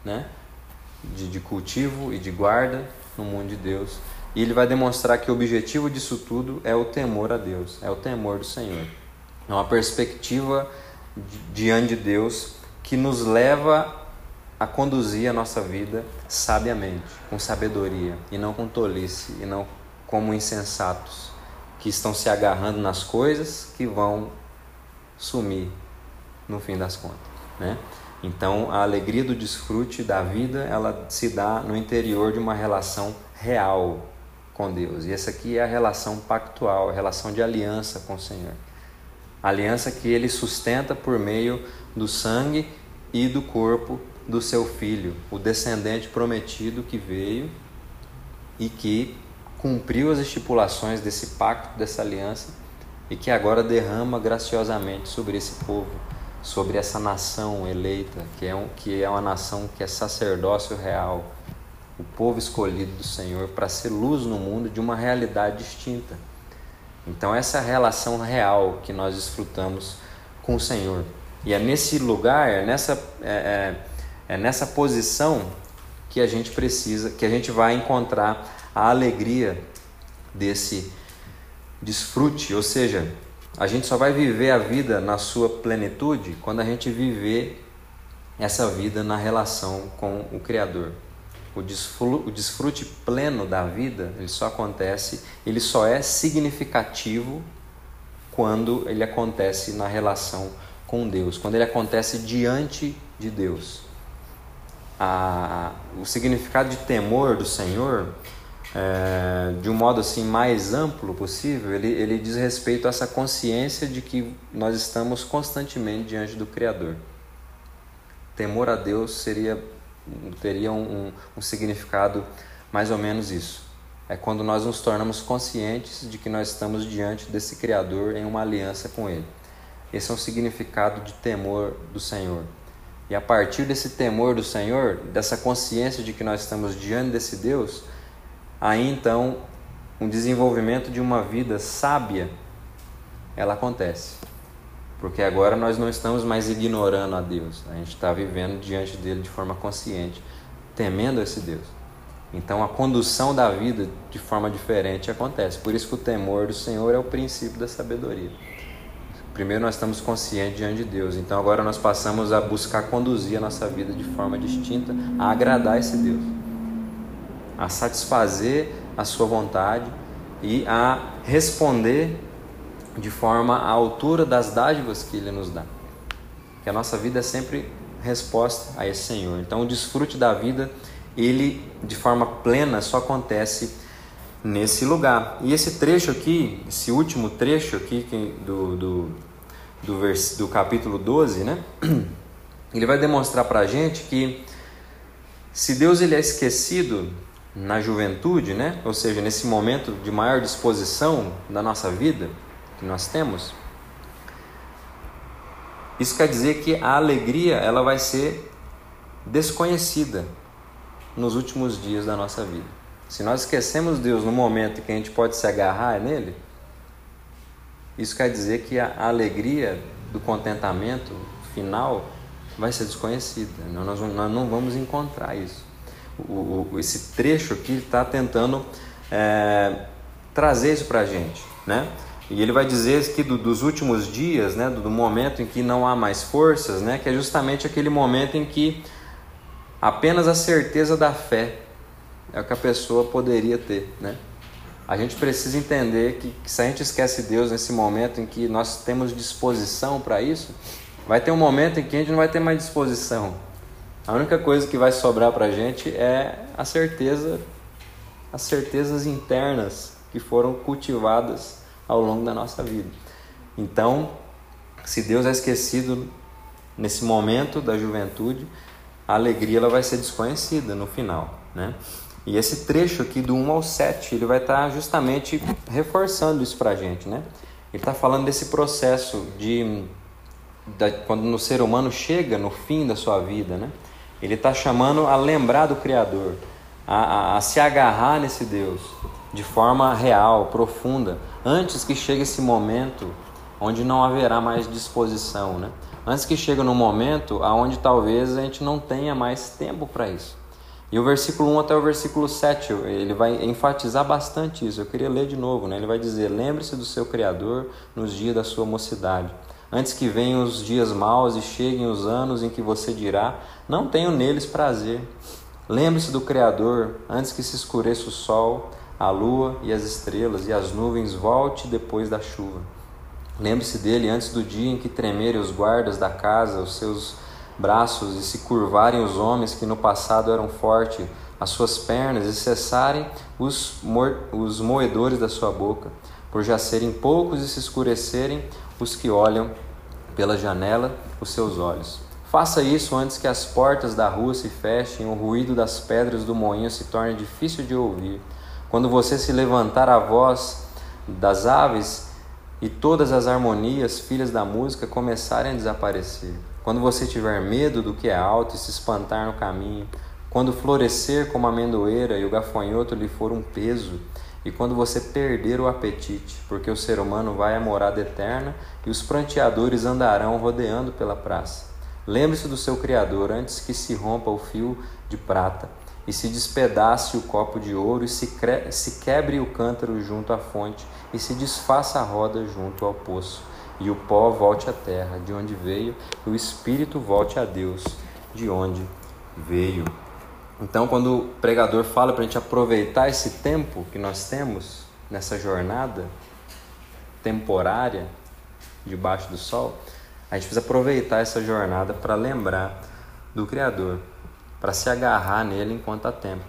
né, de, de cultivo e de guarda no mundo de Deus. E ele vai demonstrar que o objetivo disso tudo é o temor a Deus, é o temor do Senhor. É uma perspectiva diante de Deus que nos leva a conduzir a nossa vida sabiamente, com sabedoria, e não com tolice, e não como insensatos, que estão se agarrando nas coisas que vão sumir no fim das contas, né? Então, a alegria do desfrute da vida, ela se dá no interior de uma relação real com Deus. E essa aqui é a relação pactual, a relação de aliança com o Senhor. A aliança que ele sustenta por meio do sangue e do corpo do seu filho, o descendente prometido que veio e que cumpriu as estipulações desse pacto, dessa aliança e que agora derrama graciosamente sobre esse povo sobre essa nação eleita, que é, um, que é uma nação que é sacerdócio real, o povo escolhido do Senhor para ser luz no mundo de uma realidade distinta. Então, essa relação real que nós desfrutamos com o Senhor. E é nesse lugar, é nessa, é, é, é nessa posição que a gente precisa, que a gente vai encontrar a alegria desse desfrute, ou seja, a gente só vai viver a vida na sua plenitude quando a gente viver essa vida na relação com o Criador. O desfrute, o desfrute pleno da vida, ele só acontece, ele só é significativo quando ele acontece na relação com Deus, quando ele acontece diante de Deus. A, o significado de temor do Senhor é, de um modo assim mais amplo possível, ele, ele diz respeito a essa consciência de que nós estamos constantemente diante do Criador. Temor a Deus seria teria um, um, um significado mais ou menos isso. É quando nós nos tornamos conscientes de que nós estamos diante desse Criador em uma aliança com Ele. Esse é um significado de temor do Senhor. E a partir desse temor do Senhor, dessa consciência de que nós estamos diante desse Deus, aí então um desenvolvimento de uma vida sábia ela acontece. Porque agora nós não estamos mais ignorando a Deus, a gente está vivendo diante dele de forma consciente, temendo esse Deus. Então a condução da vida de forma diferente acontece. Por isso que o temor do Senhor é o princípio da sabedoria. Primeiro nós estamos conscientes diante de Deus, então agora nós passamos a buscar conduzir a nossa vida de forma distinta, a agradar esse Deus, a satisfazer a sua vontade e a responder de forma à altura das dádivas que Ele nos dá. Que a nossa vida é sempre resposta a esse Senhor. Então, o desfrute da vida, ele de forma plena só acontece nesse lugar. E esse trecho aqui, esse último trecho aqui do, do, do, vers, do capítulo 12, né? Ele vai demonstrar para a gente que se Deus ele é esquecido na juventude, né? Ou seja, nesse momento de maior disposição da nossa vida, que nós temos, isso quer dizer que a alegria ela vai ser desconhecida nos últimos dias da nossa vida. Se nós esquecemos Deus no momento que a gente pode se agarrar nele, isso quer dizer que a alegria do contentamento final vai ser desconhecida. Nós, não vamos encontrar isso. O, esse trecho aqui está tentando é, trazer isso para a gente, né? E ele vai dizer que do, dos últimos dias, né, do, do, momento em que não há mais forças, né, que é justamente aquele momento em que apenas a certeza da fé é o que a pessoa poderia ter. Né? A gente precisa entender que, que se a gente esquece Deus nesse momento em que nós temos disposição para isso, vai ter um momento em que a gente não vai ter mais disposição. A única coisa que vai sobrar para a gente é a certeza, as certezas internas que foram cultivadas ao longo da nossa vida. Então, se Deus é esquecido nesse momento da juventude, a alegria ela vai ser desconhecida no final, né? E esse trecho aqui do 1 ao 7, ele vai estar justamente reforçando isso para a gente, né? Ele está falando desse processo de, de quando o ser humano chega no fim da sua vida, né? Ele está chamando a lembrar do Criador, a, a, a se agarrar nesse Deus de forma real, profunda, antes que chegue esse momento onde não haverá mais disposição, né? Antes que chegue no momento aonde talvez a gente não tenha mais tempo para isso. E o versículo 1 até o versículo 7, ele vai enfatizar bastante isso. Eu queria ler de novo, né? Ele vai dizer: "Lembre-se do seu criador nos dias da sua mocidade, antes que venham os dias maus e cheguem os anos em que você dirá: não tenho neles prazer. Lembre-se do criador antes que se escureça o sol, a lua e as estrelas e as nuvens volte depois da chuva. Lembre-se dele antes do dia em que tremerem os guardas da casa, os seus braços e se curvarem os homens que no passado eram fortes, as suas pernas e cessarem os, os moedores da sua boca, por já serem poucos e se escurecerem os que olham pela janela os seus olhos. Faça isso antes que as portas da rua se fechem, o ruído das pedras do moinho se torne difícil de ouvir quando você se levantar a voz das aves e todas as harmonias, filhas da música, começarem a desaparecer. Quando você tiver medo do que é alto e se espantar no caminho, quando florescer como a amendoeira e o gafanhoto lhe for um peso, e quando você perder o apetite, porque o ser humano vai à morada eterna e os pranteadores andarão rodeando pela praça. Lembre-se do seu Criador antes que se rompa o fio de prata e se despedace o copo de ouro, e se, se quebre o cântaro junto à fonte, e se desfaça a roda junto ao poço, e o pó volte à terra, de onde veio, e o espírito volte a Deus, de onde veio. Então, quando o pregador fala para a gente aproveitar esse tempo que nós temos nessa jornada temporária debaixo do sol, a gente precisa aproveitar essa jornada para lembrar do Criador para se agarrar nele enquanto há tempo,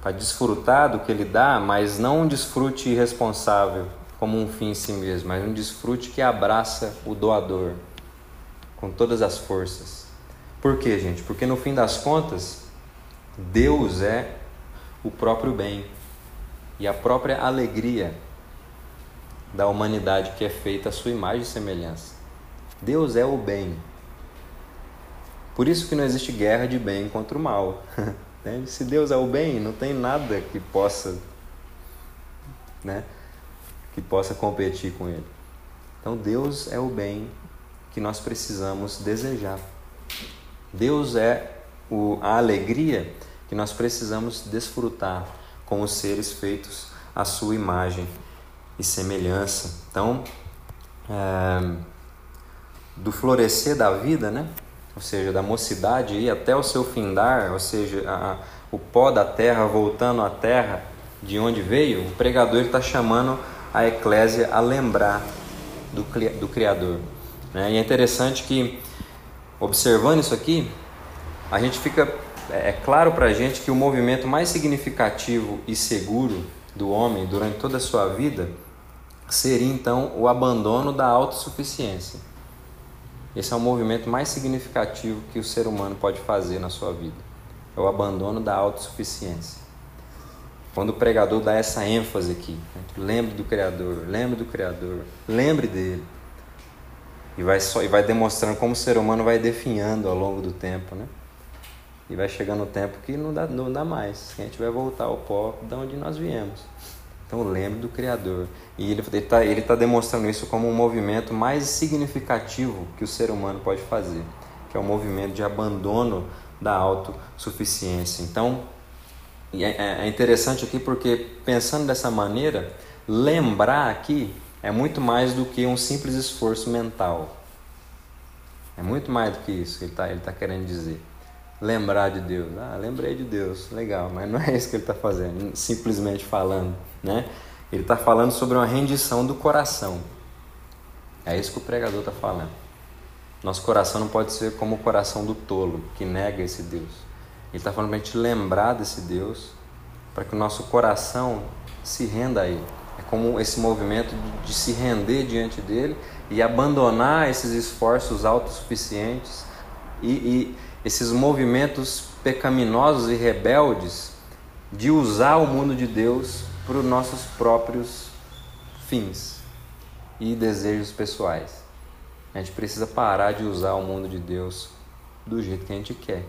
para desfrutar do que ele dá, mas não um desfrute irresponsável como um fim em si mesmo, mas um desfrute que abraça o doador com todas as forças. Por quê, gente? Porque no fim das contas, Deus é o próprio bem e a própria alegria da humanidade que é feita à sua imagem e semelhança. Deus é o bem, por isso que não existe guerra de bem contra o mal. Se Deus é o bem, não tem nada que possa, né, que possa competir com ele. Então Deus é o bem que nós precisamos desejar. Deus é o, a alegria que nós precisamos desfrutar com os seres feitos à sua imagem e semelhança. Então, é, do florescer da vida, né? ou seja, da mocidade e até o seu findar, ou seja, a, o pó da terra voltando à terra de onde veio, o pregador está chamando a eclésia a lembrar do, do Criador. Né? E é interessante que, observando isso aqui, a gente fica é, é claro para a gente que o movimento mais significativo e seguro do homem durante toda a sua vida seria então o abandono da autossuficiência. Esse é o movimento mais significativo que o ser humano pode fazer na sua vida. É o abandono da autossuficiência. Quando o pregador dá essa ênfase aqui, né? lembre do Criador, lembre do Criador, lembre dele. E vai, só, e vai demonstrando como o ser humano vai definhando ao longo do tempo, né? E vai chegando o tempo que não dá, não dá mais. Que a gente vai voltar ao pó de onde nós viemos. Então lembre do Criador. E ele está ele tá demonstrando isso como um movimento mais significativo que o ser humano pode fazer, que é o movimento de abandono da autossuficiência. Então, é, é, é interessante aqui porque, pensando dessa maneira, lembrar aqui é muito mais do que um simples esforço mental. É muito mais do que isso que ele está ele tá querendo dizer. Lembrar de Deus. Ah, lembrei de Deus. Legal, mas não é isso que ele está fazendo, simplesmente falando né? Ele está falando sobre uma rendição do coração. É isso que o pregador está falando. Nosso coração não pode ser como o coração do tolo, que nega esse Deus. Ele está falando para a gente lembrar desse Deus, para que o nosso coração se renda a Ele. É como esse movimento de se render diante dele e abandonar esses esforços autossuficientes e, e esses movimentos pecaminosos e rebeldes de usar o mundo de Deus para os nossos próprios fins e desejos pessoais. A gente precisa parar de usar o mundo de Deus do jeito que a gente quer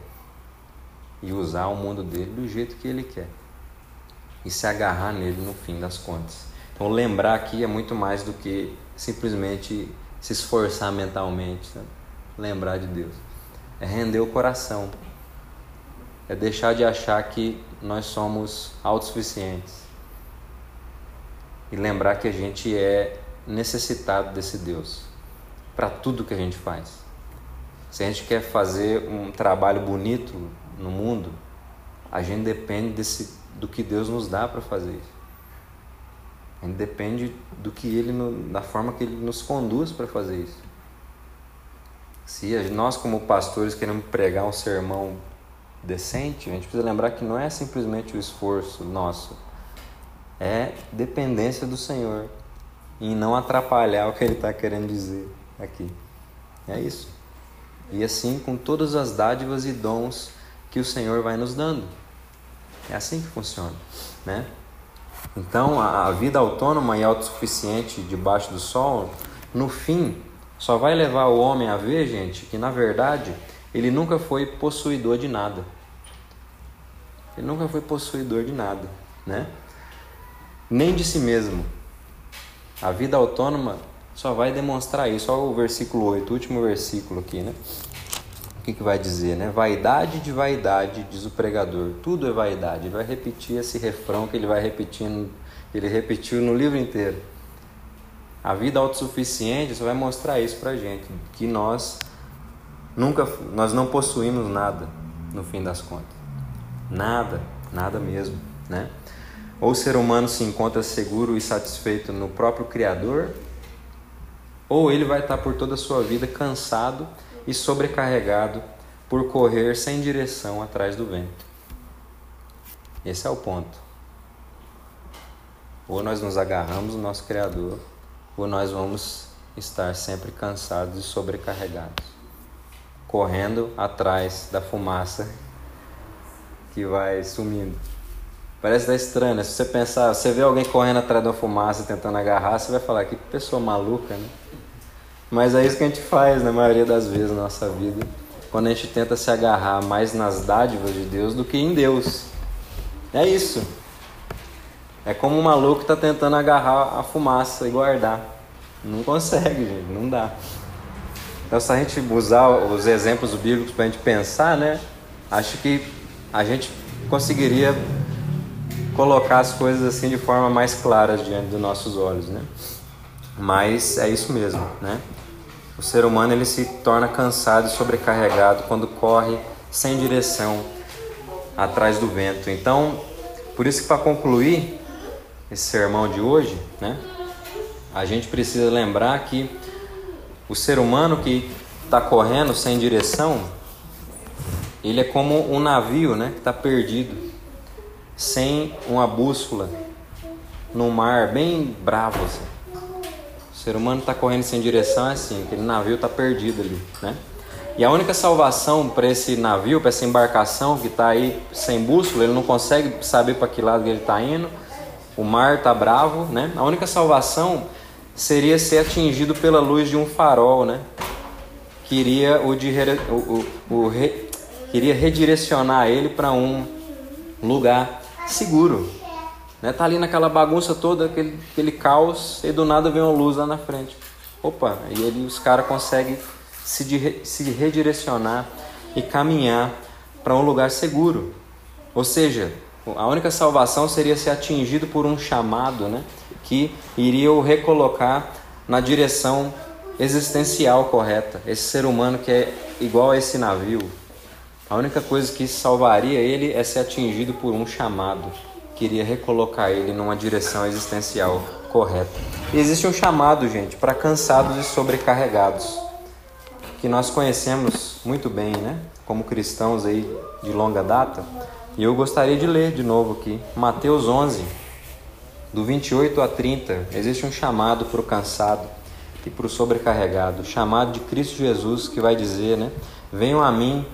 e usar o mundo dele do jeito que ele quer e se agarrar nele no fim das contas. Então, lembrar aqui é muito mais do que simplesmente se esforçar mentalmente, sabe? lembrar de Deus. É render o coração, é deixar de achar que nós somos autossuficientes e lembrar que a gente é necessitado desse Deus para tudo que a gente faz. Se a gente quer fazer um trabalho bonito no mundo, a gente depende desse, do que Deus nos dá para fazer. A gente depende do que Ele, da forma que Ele nos conduz para fazer isso. Se nós, como pastores, queremos pregar um sermão decente, a gente precisa lembrar que não é simplesmente o esforço nosso, é dependência do Senhor em não atrapalhar o que ele está querendo dizer aqui. É isso. E assim com todas as dádivas e dons que o Senhor vai nos dando. É assim que funciona, né? Então, a vida autônoma e autossuficiente debaixo do sol, no fim, só vai levar o homem a ver, gente, que na verdade ele nunca foi possuidor de nada. Ele nunca foi possuidor de nada, né? nem de si mesmo. A vida autônoma só vai demonstrar isso. Olha o versículo 8, o último versículo aqui, né? Que, que vai dizer, né? Vaidade de vaidade, diz o pregador. Tudo é vaidade. Ele vai repetir esse refrão que ele vai repetindo, ele repetiu no livro inteiro. A vida autossuficiente só vai mostrar isso pra gente, que nós nunca nós não possuímos nada no fim das contas. Nada, nada mesmo, né? Ou o ser humano se encontra seguro e satisfeito no próprio Criador, ou ele vai estar por toda a sua vida cansado e sobrecarregado por correr sem direção atrás do vento. Esse é o ponto. Ou nós nos agarramos no nosso Criador, ou nós vamos estar sempre cansados e sobrecarregados, correndo atrás da fumaça que vai sumindo. Parece dar estranho, né? Se você pensar, você vê alguém correndo atrás da fumaça tentando agarrar, você vai falar que pessoa maluca, né? Mas é isso que a gente faz na maioria das vezes na nossa vida, quando a gente tenta se agarrar mais nas dádivas de Deus do que em Deus. É isso. É como um maluco está tentando agarrar a fumaça e guardar. Não consegue, gente, não dá. Então, se a gente usar os exemplos bíblicos para a gente pensar, né? Acho que a gente conseguiria colocar as coisas assim de forma mais clara diante dos nossos olhos, né? Mas é isso mesmo, né? O ser humano ele se torna cansado e sobrecarregado quando corre sem direção atrás do vento. Então, por isso que para concluir esse sermão de hoje, né? A gente precisa lembrar que o ser humano que está correndo sem direção, ele é como um navio, né? Que está perdido, sem uma bússola, no mar bem bravo. Assim. Ser humano está correndo sem direção, é assim, aquele navio está perdido ali, né? E a única salvação para esse navio, para essa embarcação que está aí sem bússola, ele não consegue saber para que lado ele está indo, o mar está bravo, né? A única salvação seria ser atingido pela luz de um farol, né? Que iria, o, de, o, o, o re, queria redirecionar ele para um lugar seguro. Né? Tá ali naquela bagunça toda, aquele, aquele caos, e do nada vem uma luz lá na frente. Opa, e ele, os caras conseguem se, se redirecionar e caminhar para um lugar seguro. Ou seja, a única salvação seria ser atingido por um chamado né, que iria o recolocar na direção existencial correta. Esse ser humano que é igual a esse navio. A única coisa que salvaria ele é ser atingido por um chamado queria recolocar ele numa direção existencial correta. E existe um chamado, gente, para cansados e sobrecarregados, que nós conhecemos muito bem, né? Como cristãos aí de longa data. E eu gostaria de ler de novo aqui, Mateus 11, do 28 a 30. Existe um chamado para o cansado e para o sobrecarregado, chamado de Cristo Jesus, que vai dizer, né? Venham a mim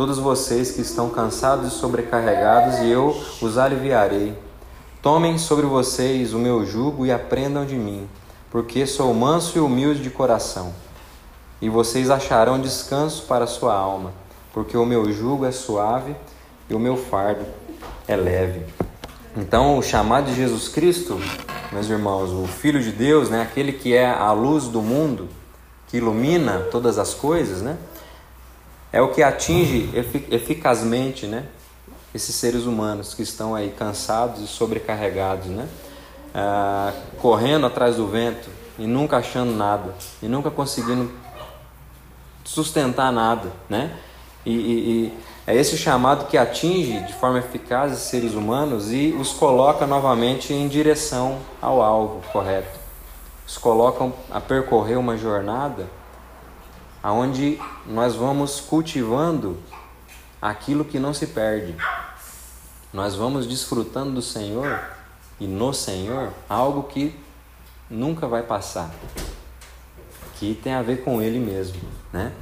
todos vocês que estão cansados e sobrecarregados, e eu os aliviarei. Tomem sobre vocês o meu jugo e aprendam de mim, porque sou manso e humilde de coração. E vocês acharão descanso para a sua alma, porque o meu jugo é suave e o meu fardo é leve. Então, o chamado de Jesus Cristo, meus irmãos, o Filho de Deus, né, aquele que é a luz do mundo, que ilumina todas as coisas, né? É o que atinge eficazmente né, esses seres humanos que estão aí cansados e sobrecarregados, né? Ah, correndo atrás do vento e nunca achando nada, e nunca conseguindo sustentar nada. Né? E, e, e é esse chamado que atinge de forma eficaz os seres humanos e os coloca novamente em direção ao alvo correto. Os colocam a percorrer uma jornada aonde nós vamos cultivando aquilo que não se perde. Nós vamos desfrutando do Senhor e no Senhor algo que nunca vai passar, que tem a ver com Ele mesmo, né?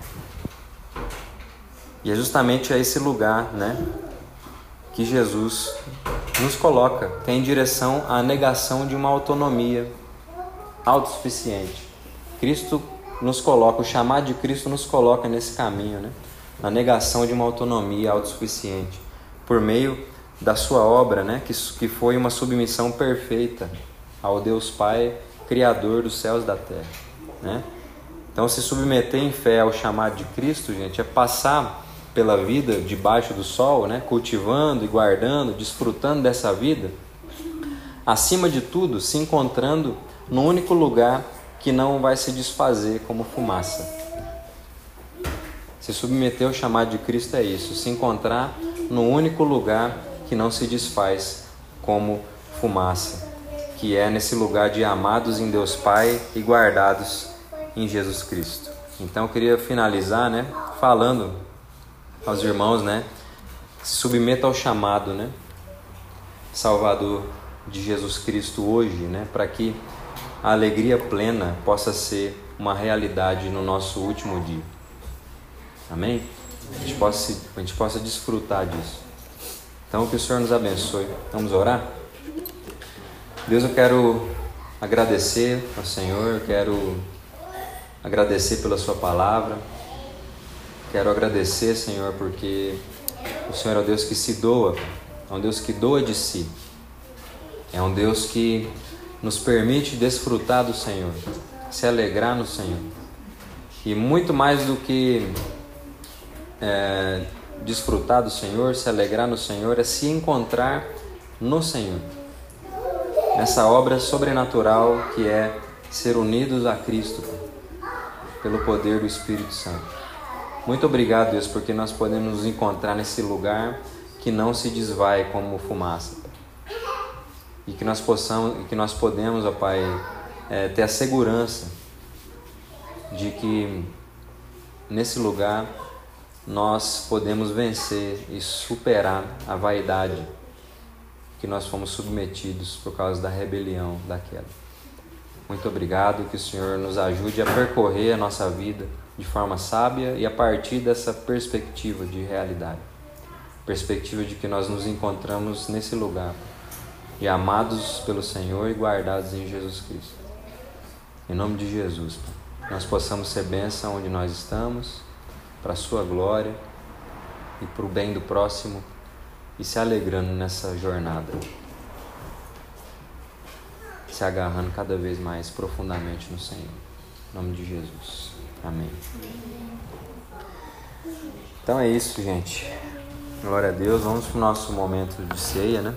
E é justamente a esse lugar, né, que Jesus nos coloca, que é em direção à negação de uma autonomia autossuficiente. Cristo nos coloca, o chamado de Cristo nos coloca nesse caminho, né? na negação de uma autonomia autossuficiente, por meio da sua obra, né? que, que foi uma submissão perfeita ao Deus Pai, Criador dos céus e da terra. Né? Então, se submeter em fé ao chamado de Cristo, gente, é passar pela vida debaixo do sol, né? cultivando e guardando, desfrutando dessa vida, acima de tudo, se encontrando no único lugar que não vai se desfazer como fumaça. Se submeter ao chamado de Cristo é isso, se encontrar no único lugar que não se desfaz como fumaça, que é nesse lugar de amados em Deus Pai e guardados em Jesus Cristo. Então eu queria finalizar, né, falando aos irmãos, né, se submeta ao chamado, né, Salvador de Jesus Cristo hoje, né, para que a alegria plena possa ser uma realidade no nosso último dia. Amém? A gente possa, a gente possa desfrutar disso. Então, que o Senhor nos abençoe. Vamos orar? Deus, eu quero agradecer ao Senhor, eu quero agradecer pela Sua palavra. Quero agradecer, Senhor, porque o Senhor é o Deus que se doa, é um Deus que doa de si, é um Deus que nos permite desfrutar do Senhor, se alegrar no Senhor. E muito mais do que é, desfrutar do Senhor, se alegrar no Senhor, é se encontrar no Senhor. Nessa obra sobrenatural que é ser unidos a Cristo pelo poder do Espírito Santo. Muito obrigado, Deus, porque nós podemos nos encontrar nesse lugar que não se desvai como fumaça. E que nós possamos, que nós podemos, ó Pai, é, ter a segurança de que nesse lugar nós podemos vencer e superar a vaidade que nós fomos submetidos por causa da rebelião, da queda. Muito obrigado, que o Senhor nos ajude a percorrer a nossa vida de forma sábia e a partir dessa perspectiva de realidade. Perspectiva de que nós nos encontramos nesse lugar, de amados pelo Senhor e guardados em Jesus Cristo. Em nome de Jesus, nós possamos ser bênção onde nós estamos para a Sua glória e para o bem do próximo e se alegrando nessa jornada, se agarrando cada vez mais profundamente no Senhor. Em nome de Jesus. Amém. Então é isso, gente. Glória a Deus. Vamos para o nosso momento de ceia, né?